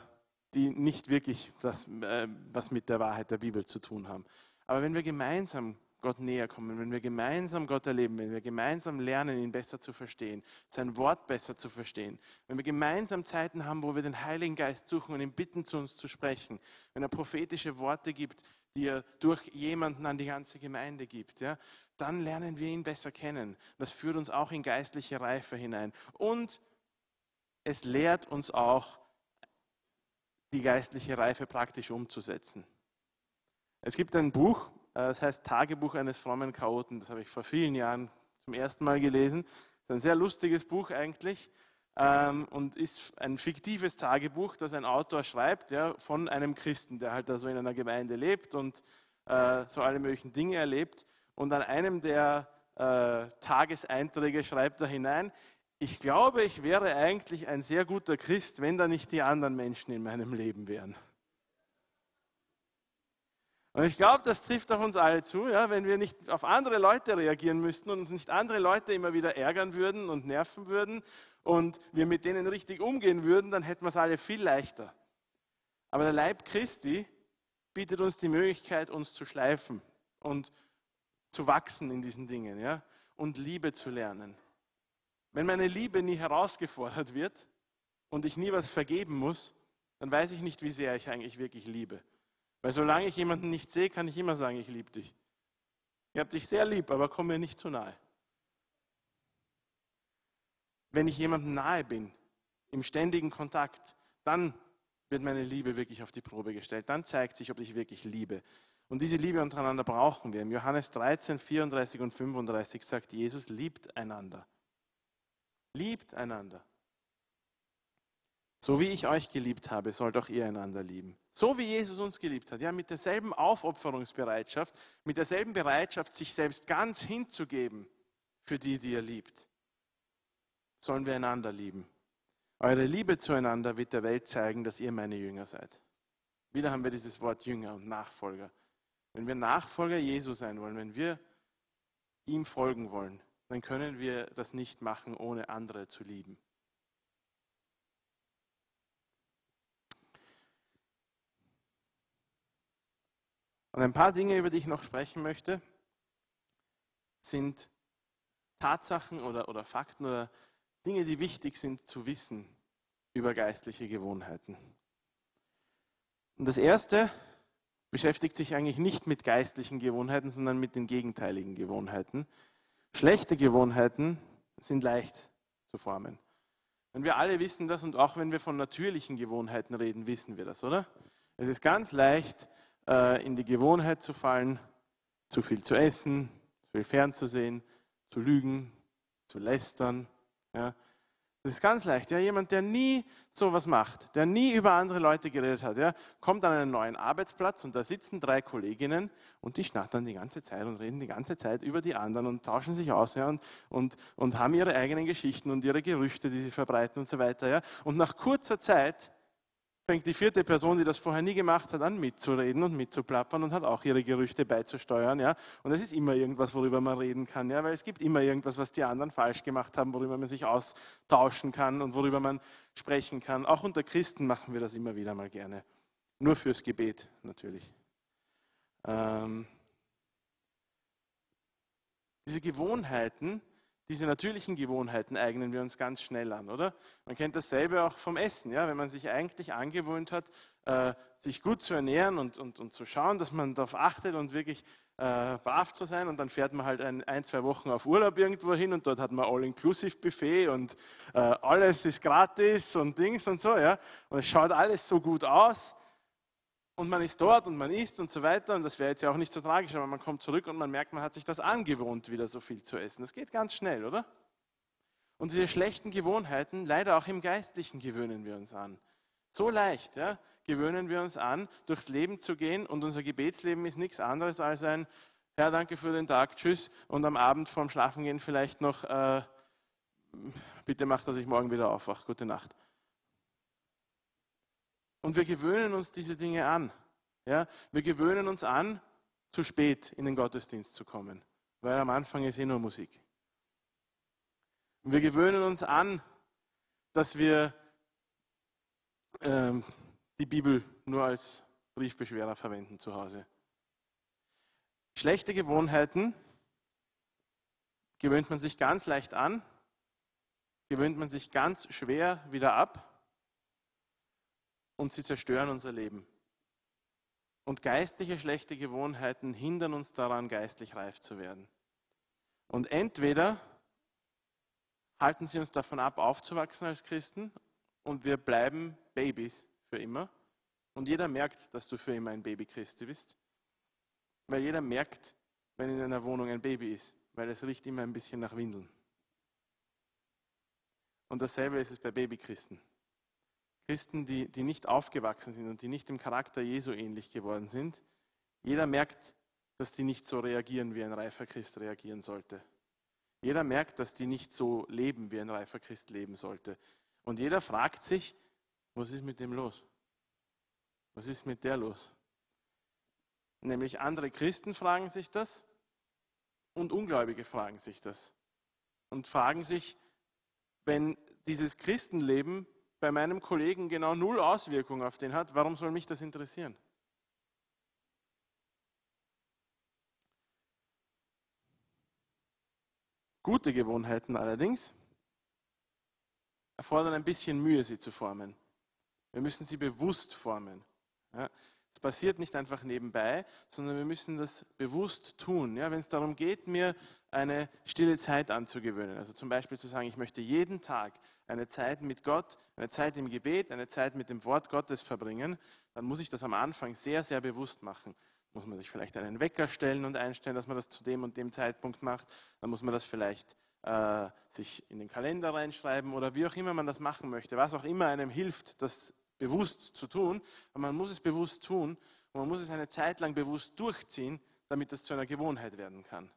die nicht wirklich das, äh, was mit der Wahrheit der Bibel zu tun haben. Aber wenn wir gemeinsam Gott näher kommen, wenn wir gemeinsam Gott erleben, wenn wir gemeinsam lernen, ihn besser zu verstehen, sein Wort besser zu verstehen, wenn wir gemeinsam Zeiten haben, wo wir den Heiligen Geist suchen und ihn bitten, zu uns zu sprechen, wenn er prophetische Worte gibt, die er durch jemanden an die ganze Gemeinde gibt, ja, dann lernen wir ihn besser kennen. Das führt uns auch in geistliche Reife hinein. Und es lehrt uns auch, die geistliche Reife praktisch umzusetzen. Es gibt ein Buch, äh, das heißt Tagebuch eines frommen Chaoten. Das habe ich vor vielen Jahren zum ersten Mal gelesen. Das ist ein sehr lustiges Buch eigentlich ähm, und ist ein fiktives Tagebuch, das ein Autor schreibt ja, von einem Christen, der halt da so in einer Gemeinde lebt und äh, so alle möglichen Dinge erlebt. Und an einem der äh, Tageseinträge schreibt er hinein, ich glaube, ich wäre eigentlich ein sehr guter Christ, wenn da nicht die anderen Menschen in meinem Leben wären. Und ich glaube, das trifft auch uns alle zu, ja, wenn wir nicht auf andere Leute reagieren müssten und uns nicht andere Leute immer wieder ärgern würden und nerven würden und wir mit denen richtig umgehen würden, dann hätten wir es alle viel leichter. Aber der Leib Christi bietet uns die Möglichkeit, uns zu schleifen und zu wachsen in diesen Dingen ja, und Liebe zu lernen. Wenn meine Liebe nie herausgefordert wird und ich nie was vergeben muss, dann weiß ich nicht, wie sehr ich eigentlich wirklich liebe. Weil solange ich jemanden nicht sehe, kann ich immer sagen, ich liebe dich. Ich habe dich sehr lieb, aber komm mir nicht zu nahe. Wenn ich jemandem nahe bin, im ständigen Kontakt, dann wird meine Liebe wirklich auf die Probe gestellt. Dann zeigt sich, ob ich wirklich liebe. Und diese Liebe untereinander brauchen wir. Im Johannes 13, 34 und 35 sagt Jesus, liebt einander. Liebt einander. So wie ich euch geliebt habe, sollt auch ihr einander lieben. So wie Jesus uns geliebt hat, ja, mit derselben Aufopferungsbereitschaft, mit derselben Bereitschaft, sich selbst ganz hinzugeben für die, die ihr liebt, sollen wir einander lieben. Eure Liebe zueinander wird der Welt zeigen, dass ihr meine Jünger seid. Wieder haben wir dieses Wort Jünger und Nachfolger. Wenn wir Nachfolger Jesu sein wollen, wenn wir ihm folgen wollen, dann können wir das nicht machen, ohne andere zu lieben. Und ein paar Dinge, über die ich noch sprechen möchte, sind Tatsachen oder, oder Fakten oder Dinge, die wichtig sind zu wissen über geistliche Gewohnheiten. Und das erste beschäftigt sich eigentlich nicht mit geistlichen Gewohnheiten, sondern mit den gegenteiligen Gewohnheiten. Schlechte Gewohnheiten sind leicht zu formen. Und wir alle wissen das und auch wenn wir von natürlichen Gewohnheiten reden, wissen wir das, oder? Es ist ganz leicht, äh, in die Gewohnheit zu fallen, zu viel zu essen, zu viel fernzusehen, zu lügen, zu lästern. Ja. Das ist ganz leicht. Ja, jemand, der nie sowas macht, der nie über andere Leute geredet hat, ja, kommt an einen neuen Arbeitsplatz und da sitzen drei Kolleginnen und die schnattern die ganze Zeit und reden die ganze Zeit über die anderen und tauschen sich aus ja, und, und, und haben ihre eigenen Geschichten und ihre Gerüchte, die sie verbreiten und so weiter. Ja. Und nach kurzer Zeit fängt die vierte Person, die das vorher nie gemacht hat, an mitzureden und mitzuplappern und hat auch ihre Gerüchte beizusteuern. Ja? Und es ist immer irgendwas, worüber man reden kann, ja? weil es gibt immer irgendwas, was die anderen falsch gemacht haben, worüber man sich austauschen kann und worüber man sprechen kann. Auch unter Christen machen wir das immer wieder mal gerne. Nur fürs Gebet natürlich. Ähm, diese Gewohnheiten, diese natürlichen Gewohnheiten eignen wir uns ganz schnell an, oder? Man kennt dasselbe auch vom Essen, ja? wenn man sich eigentlich angewöhnt hat, äh, sich gut zu ernähren und, und, und zu schauen, dass man darauf achtet und wirklich äh, brav zu sein und dann fährt man halt ein, ein, zwei Wochen auf Urlaub irgendwo hin und dort hat man All-Inclusive-Buffet und äh, alles ist gratis und Dings und so, ja? und es schaut alles so gut aus und man ist dort und man isst und so weiter. Und das wäre jetzt ja auch nicht so tragisch, aber man kommt zurück und man merkt, man hat sich das angewohnt, wieder so viel zu essen. Das geht ganz schnell, oder? Und diese schlechten Gewohnheiten, leider auch im Geistlichen, gewöhnen wir uns an. So leicht, ja, gewöhnen wir uns an, durchs Leben zu gehen und unser Gebetsleben ist nichts anderes als ein Herr, danke für den Tag, tschüss und am Abend vorm Schlafengehen vielleicht noch, äh, bitte mach, dass ich morgen wieder aufwache, gute Nacht. Und wir gewöhnen uns diese Dinge an. Ja? Wir gewöhnen uns an, zu spät in den Gottesdienst zu kommen, weil am Anfang ist eh nur Musik. Und wir gewöhnen uns an, dass wir ähm, die Bibel nur als Briefbeschwerer verwenden zu Hause. Schlechte Gewohnheiten gewöhnt man sich ganz leicht an, gewöhnt man sich ganz schwer wieder ab und sie zerstören unser Leben. Und geistliche schlechte Gewohnheiten hindern uns daran, geistlich reif zu werden. Und entweder halten sie uns davon ab, aufzuwachsen als Christen und wir bleiben Babys für immer Und jeder merkt, dass du für immer ein Baby Christi bist. Weil jeder merkt, wenn in einer Wohnung ein Baby ist, weil es riecht immer ein bisschen nach Windeln. Und dasselbe ist es bei Babychristen. Christen, die, die nicht aufgewachsen sind und die nicht dem Charakter Jesu ähnlich geworden sind, jeder merkt, dass die nicht so reagieren, wie ein reifer Christ reagieren sollte. Jeder merkt, dass die nicht so leben, wie ein reifer Christ leben sollte. Und jeder fragt sich, was ist mit dem los? Was ist mit der los? Nämlich andere Christen fragen sich das und Ungläubige fragen sich das. Und fragen sich, wenn dieses Christenleben bei meinem Kollegen genau null Auswirkung auf den hat, warum soll mich das interessieren? Gute Gewohnheiten allerdings erfordern ein bisschen Mühe, sie zu formen. Wir müssen sie bewusst formen. Ja, es passiert nicht einfach nebenbei, sondern wir müssen das bewusst tun. Ja, wenn es darum geht, mir eine stille Zeit anzugewöhnen, also zum Beispiel zu sagen, ich möchte jeden Tag eine Zeit mit Gott, eine Zeit im Gebet, eine Zeit mit dem Wort Gottes verbringen, dann muss ich das am Anfang sehr, sehr bewusst machen. Muss man sich vielleicht einen Wecker stellen und einstellen, dass man das zu dem und dem Zeitpunkt macht. Dann muss man das vielleicht äh, sich in den Kalender reinschreiben oder wie auch immer man das machen möchte. Was auch immer einem hilft, das bewusst zu tun. Aber man muss es bewusst tun und man muss es eine Zeit lang bewusst durchziehen, damit das zu einer Gewohnheit werden kann.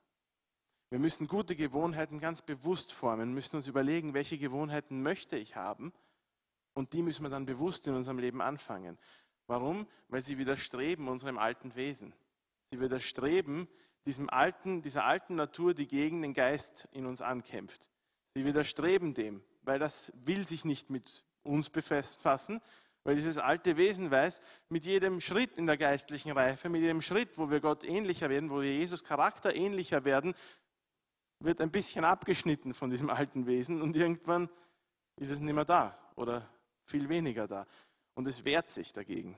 Wir müssen gute Gewohnheiten ganz bewusst formen, müssen uns überlegen, welche Gewohnheiten möchte ich haben und die müssen wir dann bewusst in unserem Leben anfangen. Warum? Weil sie widerstreben unserem alten Wesen. Sie widerstreben diesem alten, dieser alten Natur, die gegen den Geist in uns ankämpft. Sie widerstreben dem, weil das will sich nicht mit uns befassen, weil dieses alte Wesen weiß, mit jedem Schritt in der geistlichen Reife, mit jedem Schritt, wo wir Gott ähnlicher werden, wo wir Jesus Charakter ähnlicher werden, wird ein bisschen abgeschnitten von diesem alten Wesen und irgendwann ist es nicht mehr da oder viel weniger da. Und es wehrt sich dagegen.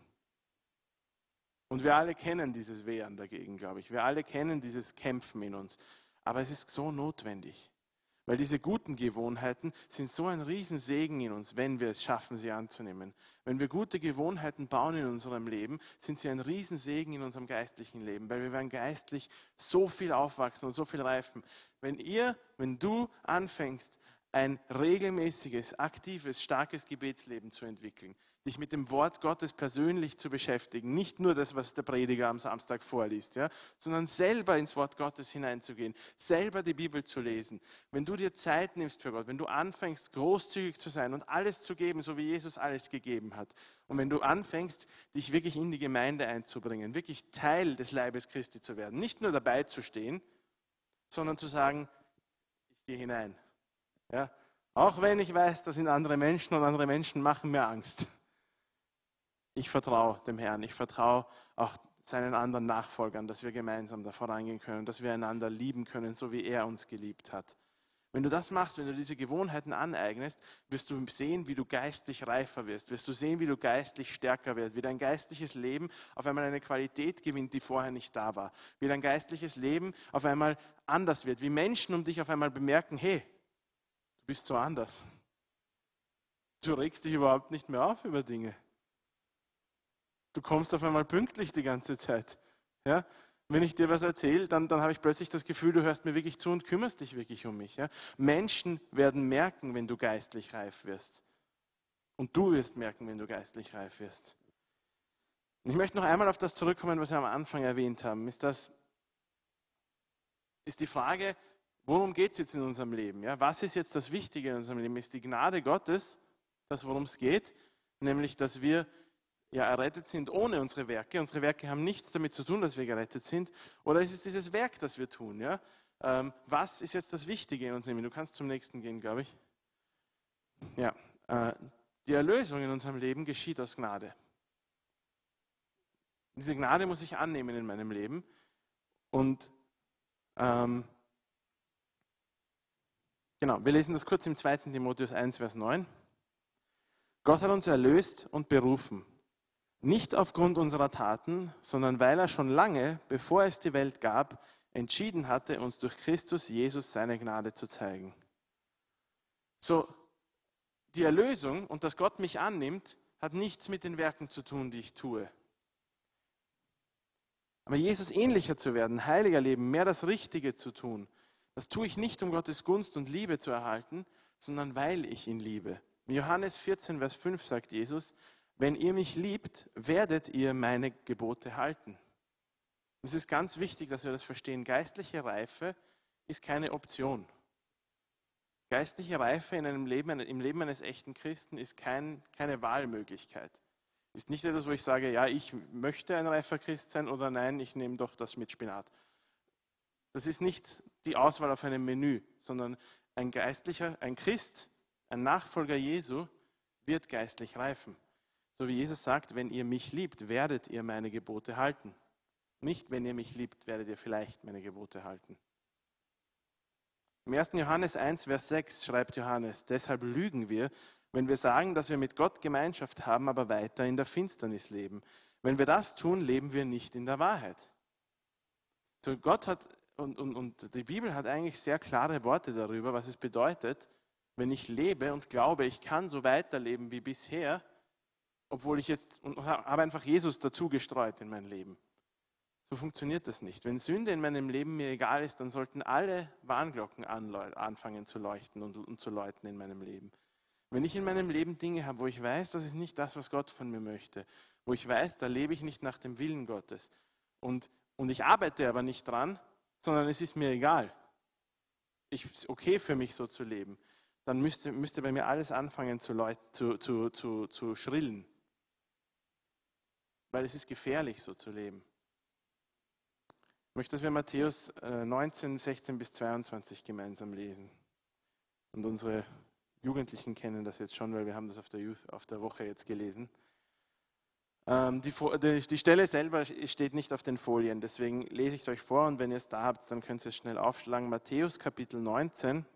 Und wir alle kennen dieses Wehren dagegen, glaube ich. Wir alle kennen dieses Kämpfen in uns. Aber es ist so notwendig. Weil diese guten Gewohnheiten sind so ein Riesensegen in uns, wenn wir es schaffen, sie anzunehmen. Wenn wir gute Gewohnheiten bauen in unserem Leben, sind sie ein Riesensegen in unserem geistlichen Leben, weil wir werden geistlich so viel aufwachsen und so viel reifen. Wenn ihr, wenn du anfängst, ein regelmäßiges, aktives, starkes Gebetsleben zu entwickeln, dich mit dem Wort Gottes persönlich zu beschäftigen, nicht nur das, was der Prediger am Samstag vorliest, ja, sondern selber ins Wort Gottes hineinzugehen, selber die Bibel zu lesen. Wenn du dir Zeit nimmst für Gott, wenn du anfängst, großzügig zu sein und alles zu geben, so wie Jesus alles gegeben hat, und wenn du anfängst, dich wirklich in die Gemeinde einzubringen, wirklich Teil des Leibes Christi zu werden, nicht nur dabei zu stehen, sondern zu sagen, ich gehe hinein. Ja? Auch wenn ich weiß, das sind andere Menschen und andere Menschen machen mir Angst. Ich vertraue dem Herrn, ich vertraue auch seinen anderen Nachfolgern, dass wir gemeinsam da vorangehen können, dass wir einander lieben können, so wie er uns geliebt hat. Wenn du das machst, wenn du diese Gewohnheiten aneignest, wirst du sehen, wie du geistlich reifer wirst, wirst du sehen, wie du geistlich stärker wirst, wie dein geistliches Leben auf einmal eine Qualität gewinnt, die vorher nicht da war, wie dein geistliches Leben auf einmal anders wird, wie Menschen um dich auf einmal bemerken, hey, du bist so anders. Du regst dich überhaupt nicht mehr auf über Dinge. Du kommst auf einmal pünktlich die ganze Zeit. Ja? Wenn ich dir was erzähle, dann, dann habe ich plötzlich das Gefühl, du hörst mir wirklich zu und kümmerst dich wirklich um mich. Ja? Menschen werden merken, wenn du geistlich reif wirst. Und du wirst merken, wenn du geistlich reif wirst. Ich möchte noch einmal auf das zurückkommen, was wir am Anfang erwähnt haben. Ist, das, ist die Frage, worum geht es jetzt in unserem Leben? Ja? Was ist jetzt das Wichtige in unserem Leben? Ist die Gnade Gottes das, worum es geht? Nämlich, dass wir ja errettet sind ohne unsere Werke. Unsere Werke haben nichts damit zu tun, dass wir gerettet sind. Oder ist es dieses Werk, das wir tun? Ja? Ähm, was ist jetzt das Wichtige in unserem Leben? Du kannst zum nächsten gehen, glaube ich. Ja, äh, die Erlösung in unserem Leben geschieht aus Gnade. Diese Gnade muss ich annehmen in meinem Leben. Und ähm, genau, wir lesen das kurz im 2. Timotheus 1, Vers 9. Gott hat uns erlöst und berufen nicht aufgrund unserer Taten, sondern weil er schon lange, bevor es die Welt gab, entschieden hatte, uns durch Christus Jesus seine Gnade zu zeigen. So, die Erlösung und dass Gott mich annimmt, hat nichts mit den Werken zu tun, die ich tue. Aber Jesus ähnlicher zu werden, heiliger leben, mehr das Richtige zu tun, das tue ich nicht, um Gottes Gunst und Liebe zu erhalten, sondern weil ich ihn liebe. In Johannes 14, Vers 5 sagt Jesus, wenn ihr mich liebt, werdet ihr meine Gebote halten. Es ist ganz wichtig, dass wir das verstehen. Geistliche Reife ist keine Option. Geistliche Reife in einem Leben, im Leben eines echten Christen ist kein, keine Wahlmöglichkeit. Ist nicht etwas, wo ich sage, ja, ich möchte ein reifer Christ sein oder nein, ich nehme doch das mit Spinat. Das ist nicht die Auswahl auf einem Menü, sondern ein Geistlicher, ein Christ, ein Nachfolger Jesu wird geistlich reifen. So wie Jesus sagt, wenn ihr mich liebt, werdet ihr meine Gebote halten. Nicht, wenn ihr mich liebt, werdet ihr vielleicht meine Gebote halten. Im 1. Johannes 1, Vers 6 schreibt Johannes, deshalb lügen wir, wenn wir sagen, dass wir mit Gott Gemeinschaft haben, aber weiter in der Finsternis leben. Wenn wir das tun, leben wir nicht in der Wahrheit. So Gott hat und, und, und die Bibel hat eigentlich sehr klare Worte darüber, was es bedeutet, wenn ich lebe und glaube, ich kann so weiterleben wie bisher, obwohl ich jetzt und habe einfach Jesus dazu gestreut in mein Leben. So funktioniert das nicht. Wenn Sünde in meinem Leben mir egal ist, dann sollten alle Warnglocken anfangen zu leuchten und, und zu läuten in meinem Leben. Wenn ich in meinem Leben Dinge habe, wo ich weiß, das ist nicht das, was Gott von mir möchte, wo ich weiß, da lebe ich nicht nach dem Willen Gottes und, und ich arbeite aber nicht dran, sondern es ist mir egal, es ist okay für mich so zu leben, dann müsste, müsste bei mir alles anfangen zu, zu, zu, zu, zu schrillen. Weil es ist gefährlich, so zu leben. Ich möchte, dass wir Matthäus 19, äh, 16 bis 22 gemeinsam lesen. Und unsere Jugendlichen kennen das jetzt schon, weil wir haben das auf der, Youth, auf der Woche jetzt gelesen. Ähm, die, die, die, Stelle selber steht nicht auf den Folien, deswegen lese ich es euch vor und wenn ihr es da habt, dann könnt ihr es schnell aufschlagen. Matthäus Kapitel 19,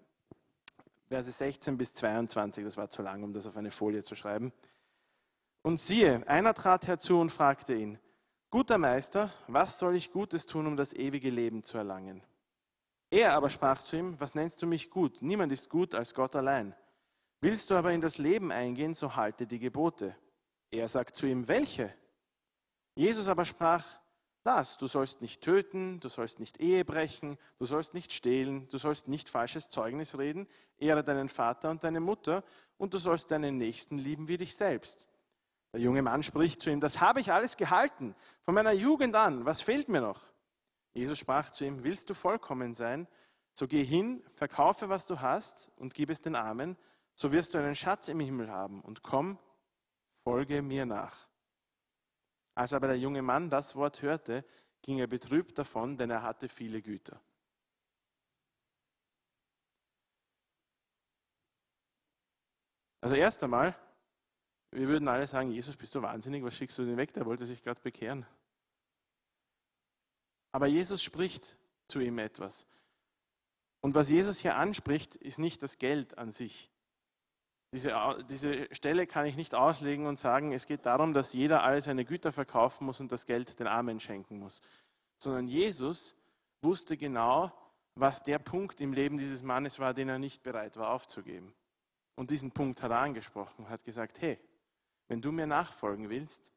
Verse 16 bis 22, das war zu lang, um das auf eine Folie zu schreiben. Und siehe, einer trat herzu und fragte ihn, Guter Meister, was soll ich Gutes tun, um das ewige Leben zu erlangen? Er aber sprach zu ihm, was nennst du mich gut? Niemand ist gut als Gott allein. Willst du aber in das Leben eingehen, so halte die Gebote. Er sagt zu ihm, welche? Jesus aber sprach, das, du sollst nicht töten, du sollst nicht Ehe brechen, du sollst nicht stehlen, du sollst nicht falsches Zeugnis reden, ehre deinen Vater und deine Mutter und du sollst deinen Nächsten lieben wie dich selbst. Der junge Mann spricht zu ihm, das habe ich alles gehalten, von meiner Jugend an, was fehlt mir noch? Jesus sprach zu ihm, willst du vollkommen sein? So geh hin, verkaufe, was du hast und gib es den Armen, so wirst du einen Schatz im Himmel haben und komm, folge mir nach. Als aber der junge Mann das Wort hörte, ging er betrübt davon, denn er hatte viele Güter. Also erst einmal wir würden alle sagen, Jesus, bist du wahnsinnig, was schickst du den weg? Der wollte sich gerade bekehren. Aber Jesus spricht zu ihm etwas. Und was Jesus hier anspricht, ist nicht das Geld an sich. Diese, diese Stelle kann ich nicht auslegen und sagen, es geht darum, dass jeder all seine Güter verkaufen muss und das Geld den Armen schenken muss. Sondern Jesus wusste genau, was der Punkt im Leben dieses Mannes war, den er nicht bereit war aufzugeben. Und diesen Punkt hat er angesprochen, hat gesagt, hey, wenn du mir nachfolgen willst,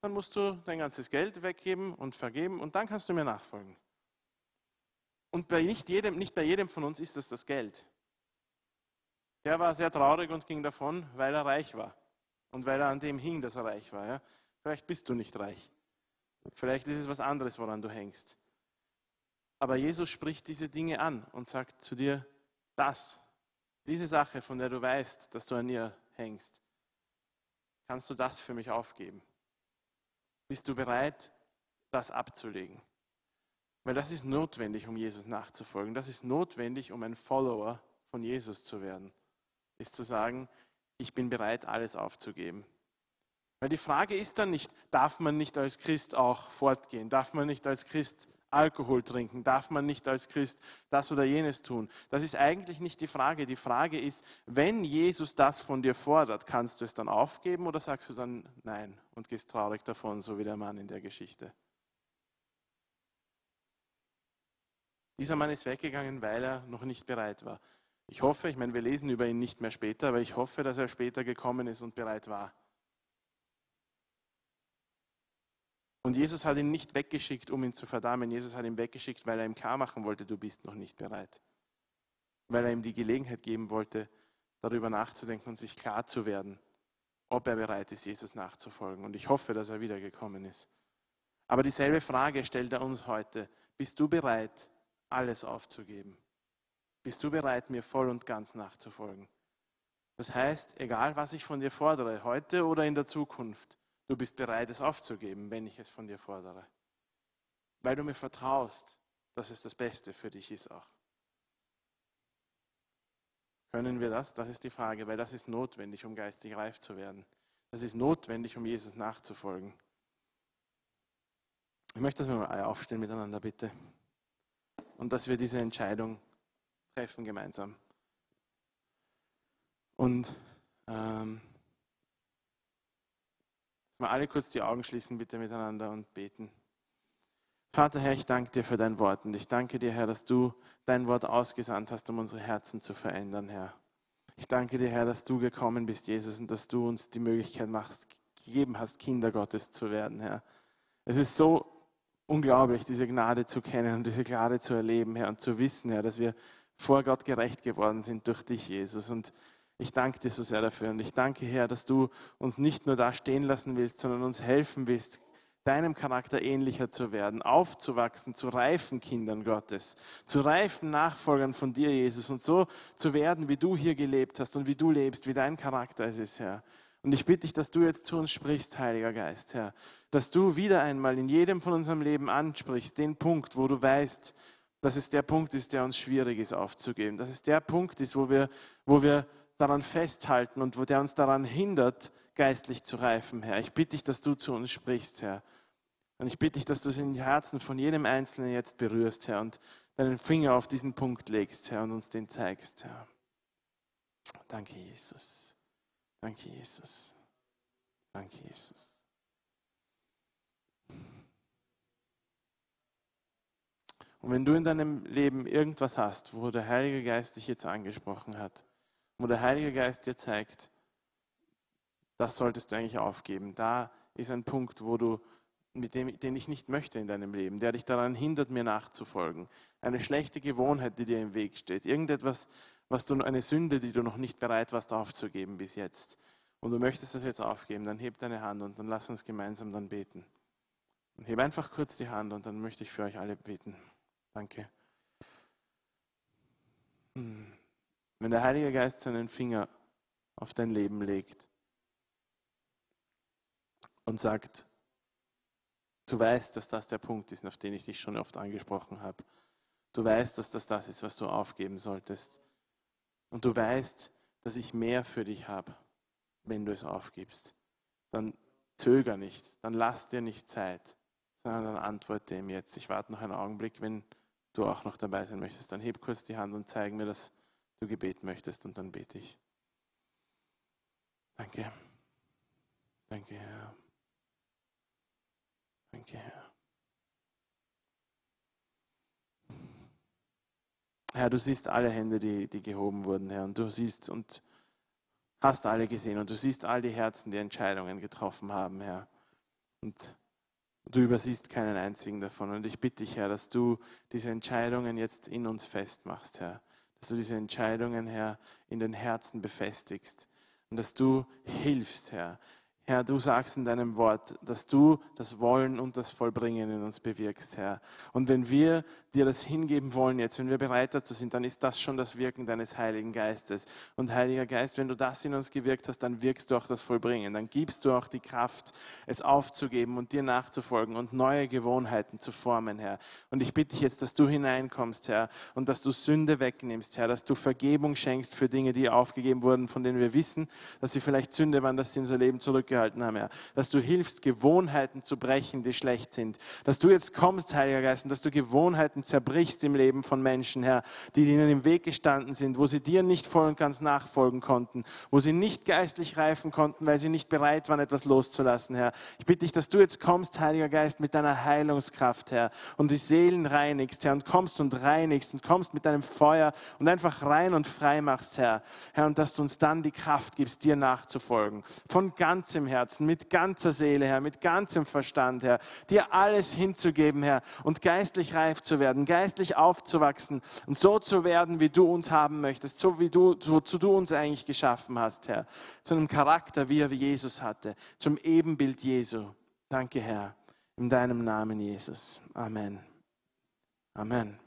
dann musst du dein ganzes Geld weggeben und vergeben und dann kannst du mir nachfolgen. Und bei nicht jedem, nicht bei jedem von uns ist das das Geld. Der war sehr traurig und ging davon, weil er reich war und weil er an dem hing, dass er reich war. Ja? Vielleicht bist du nicht reich. Vielleicht ist es was anderes, woran du hängst. Aber Jesus spricht diese Dinge an und sagt zu dir, das, diese Sache, von der du weißt, dass du an ihr hängst, Kannst du das für mich aufgeben? Bist du bereit, das abzulegen? Weil das ist notwendig, um Jesus nachzufolgen. Das ist notwendig, um ein Follower von Jesus zu werden. Ist zu sagen, ich bin bereit, alles aufzugeben. Weil die Frage ist dann nicht, darf man nicht als Christ auch fortgehen? Darf man nicht als Christ Alkohol trinken? Darf man nicht als Christ das oder jenes tun? Das ist eigentlich nicht die Frage. Die Frage ist, wenn Jesus das von dir fordert, kannst du es dann aufgeben oder sagst du dann nein und gehst traurig davon, so wie der Mann in der Geschichte? Dieser Mann ist weggegangen, weil er noch nicht bereit war. Ich hoffe, ich meine, wir lesen über ihn nicht mehr später, aber ich hoffe, dass er später gekommen ist und bereit war. Und Jesus hat ihn nicht weggeschickt, um ihn zu verdammen. Jesus hat ihn weggeschickt, weil er ihm klar machen wollte, du bist noch nicht bereit. Weil er ihm die Gelegenheit geben wollte, darüber nachzudenken und sich klar zu werden, ob er bereit ist, Jesus nachzufolgen. Und ich hoffe, dass er wiedergekommen ist. Aber dieselbe Frage stellt er uns heute. Bist du bereit, alles aufzugeben? Bist du bereit, mir voll und ganz nachzufolgen? Das heißt, egal was ich von dir fordere, heute oder in der Zukunft, du bist bereit, es aufzugeben, wenn ich es von dir fordere. Weil du mir vertraust, dass es das Beste für dich ist auch. Können wir das? Das ist die Frage, weil das ist notwendig, um geistig reif zu werden. Das ist notwendig, um Jesus nachzufolgen. Ich möchte, dass wir mal aufstehen miteinander, bitte. Und dass wir diese Entscheidung treffen gemeinsam. Und ähm, wir alle kurz die Augen schließen, bitte miteinander und beten. Vater Herr, ich danke dir für dein Wort und ich danke dir, Herr, dass du dein Wort ausgesandt hast, um unsere Herzen zu verändern, Herr. Ich danke dir, Herr, dass du gekommen bist, Jesus, und dass du uns die Möglichkeit machst, gegeben hast, Kinder Gottes zu werden, Herr. Es ist so unglaublich, diese Gnade zu kennen und diese Gnade zu erleben, Herr, und zu wissen, Herr, dass wir vor Gott gerecht geworden sind durch dich, Jesus. Und ich danke dir so sehr dafür und ich danke, Herr, dass du uns nicht nur da stehen lassen willst, sondern uns helfen willst, deinem Charakter ähnlicher zu werden, aufzuwachsen zu reifen Kindern Gottes, zu reifen Nachfolgern von dir, Jesus, und so zu werden, wie du hier gelebt hast und wie du lebst, wie dein Charakter es ist, Herr. Und ich bitte dich, dass du jetzt zu uns sprichst, Heiliger Geist, Herr, dass du wieder einmal in jedem von unserem Leben ansprichst, den Punkt, wo du weißt, dass es der Punkt ist, der uns schwierig ist aufzugeben, dass es der Punkt ist, wo wir, wo wir daran festhalten und wo der uns daran hindert, geistlich zu reifen, Herr. Ich bitte dich, dass du zu uns sprichst, Herr. Und ich bitte dich, dass du es in die Herzen von jedem Einzelnen jetzt berührst, Herr, und deinen Finger auf diesen Punkt legst, Herr, und uns den zeigst, Herr. Danke, Jesus. Danke, Jesus. Danke, Jesus. Und wenn du in deinem Leben irgendwas hast, wo der Heilige Geist dich jetzt angesprochen hat, wo der Heilige Geist dir zeigt, das solltest du eigentlich aufgeben. Da ist ein Punkt, wo du, mit dem, den ich nicht möchte in deinem Leben, der dich daran hindert, mir nachzufolgen. Eine schlechte Gewohnheit, die dir im Weg steht. Irgendetwas, was du, eine Sünde, die du noch nicht bereit warst aufzugeben bis jetzt. Und du möchtest das jetzt aufgeben, dann heb deine Hand und dann lass uns gemeinsam dann beten. Und heb einfach kurz die Hand und dann möchte ich für euch alle beten. Danke. Hm. Wenn der Heilige Geist seinen Finger auf dein Leben legt und sagt, du weißt, dass das der Punkt ist, auf den ich dich schon oft angesprochen habe. Du weißt, dass das das ist, was du aufgeben solltest. Und du weißt, dass ich mehr für dich habe, wenn du es aufgibst. Dann zöger nicht, dann lass dir nicht Zeit, sondern dann antworte ihm jetzt. Ich warte noch einen Augenblick, wenn du auch noch dabei sein möchtest. Dann heb kurz die Hand und zeig mir, dass du Gebet möchtest und dann bete ich. Danke. Danke, Herr. Danke, Herr. Herr, du siehst alle Hände, die, die gehoben wurden, Herr, und du siehst und hast alle gesehen und du siehst all die Herzen, die Entscheidungen getroffen haben, Herr. Und du übersiehst keinen einzigen davon. Und ich bitte dich, Herr, dass du diese Entscheidungen jetzt in uns festmachst, Herr dass du diese Entscheidungen, Herr, in den Herzen befestigst und dass du hilfst, Herr, Herr, du sagst in deinem Wort, dass du das Wollen und das Vollbringen in uns bewirkst, Herr. Und wenn wir dir das hingeben wollen jetzt, wenn wir bereit dazu sind, dann ist das schon das Wirken deines Heiligen Geistes. Und Heiliger Geist, wenn du das in uns gewirkt hast, dann wirkst du auch das Vollbringen. Dann gibst du auch die Kraft, es aufzugeben und dir nachzufolgen und neue Gewohnheiten zu formen, Herr. Und ich bitte dich jetzt, dass du hineinkommst, Herr, und dass du Sünde wegnimmst, Herr, dass du Vergebung schenkst für Dinge, die aufgegeben wurden, von denen wir wissen, dass sie vielleicht Sünde waren, dass sie unser Leben zurückgehalten haben, Herr. Dass du hilfst, Gewohnheiten zu brechen, die schlecht sind. Dass du jetzt kommst, Heiliger Geist, und dass du Gewohnheiten Gewohnheiten zerbrichst im Leben von Menschen, Herr, die ihnen im Weg gestanden sind, wo sie dir nicht voll und ganz nachfolgen konnten, wo sie nicht geistlich reifen konnten, weil sie nicht bereit waren, etwas loszulassen, Herr. Ich bitte dich, dass du jetzt kommst, Heiliger Geist, mit deiner Heilungskraft, Herr, und die Seelen reinigst, Herr, und kommst und reinigst und kommst mit deinem Feuer und einfach rein und frei machst, Herr. Herr, und dass du uns dann die Kraft gibst, dir nachzufolgen. Von ganzem Herzen, mit ganzer Seele, Herr, mit ganzem Verstand, Herr. Dir alles hinzugeben, Herr, und geistlich reif zu werden, geistlich aufzuwachsen und so zu werden, wie du uns haben möchtest, so wie du, wozu du uns eigentlich geschaffen hast, Herr. Zu einem Charakter, wie er Jesus hatte, zum Ebenbild Jesu. Danke, Herr. In deinem Namen, Jesus. Amen. Amen.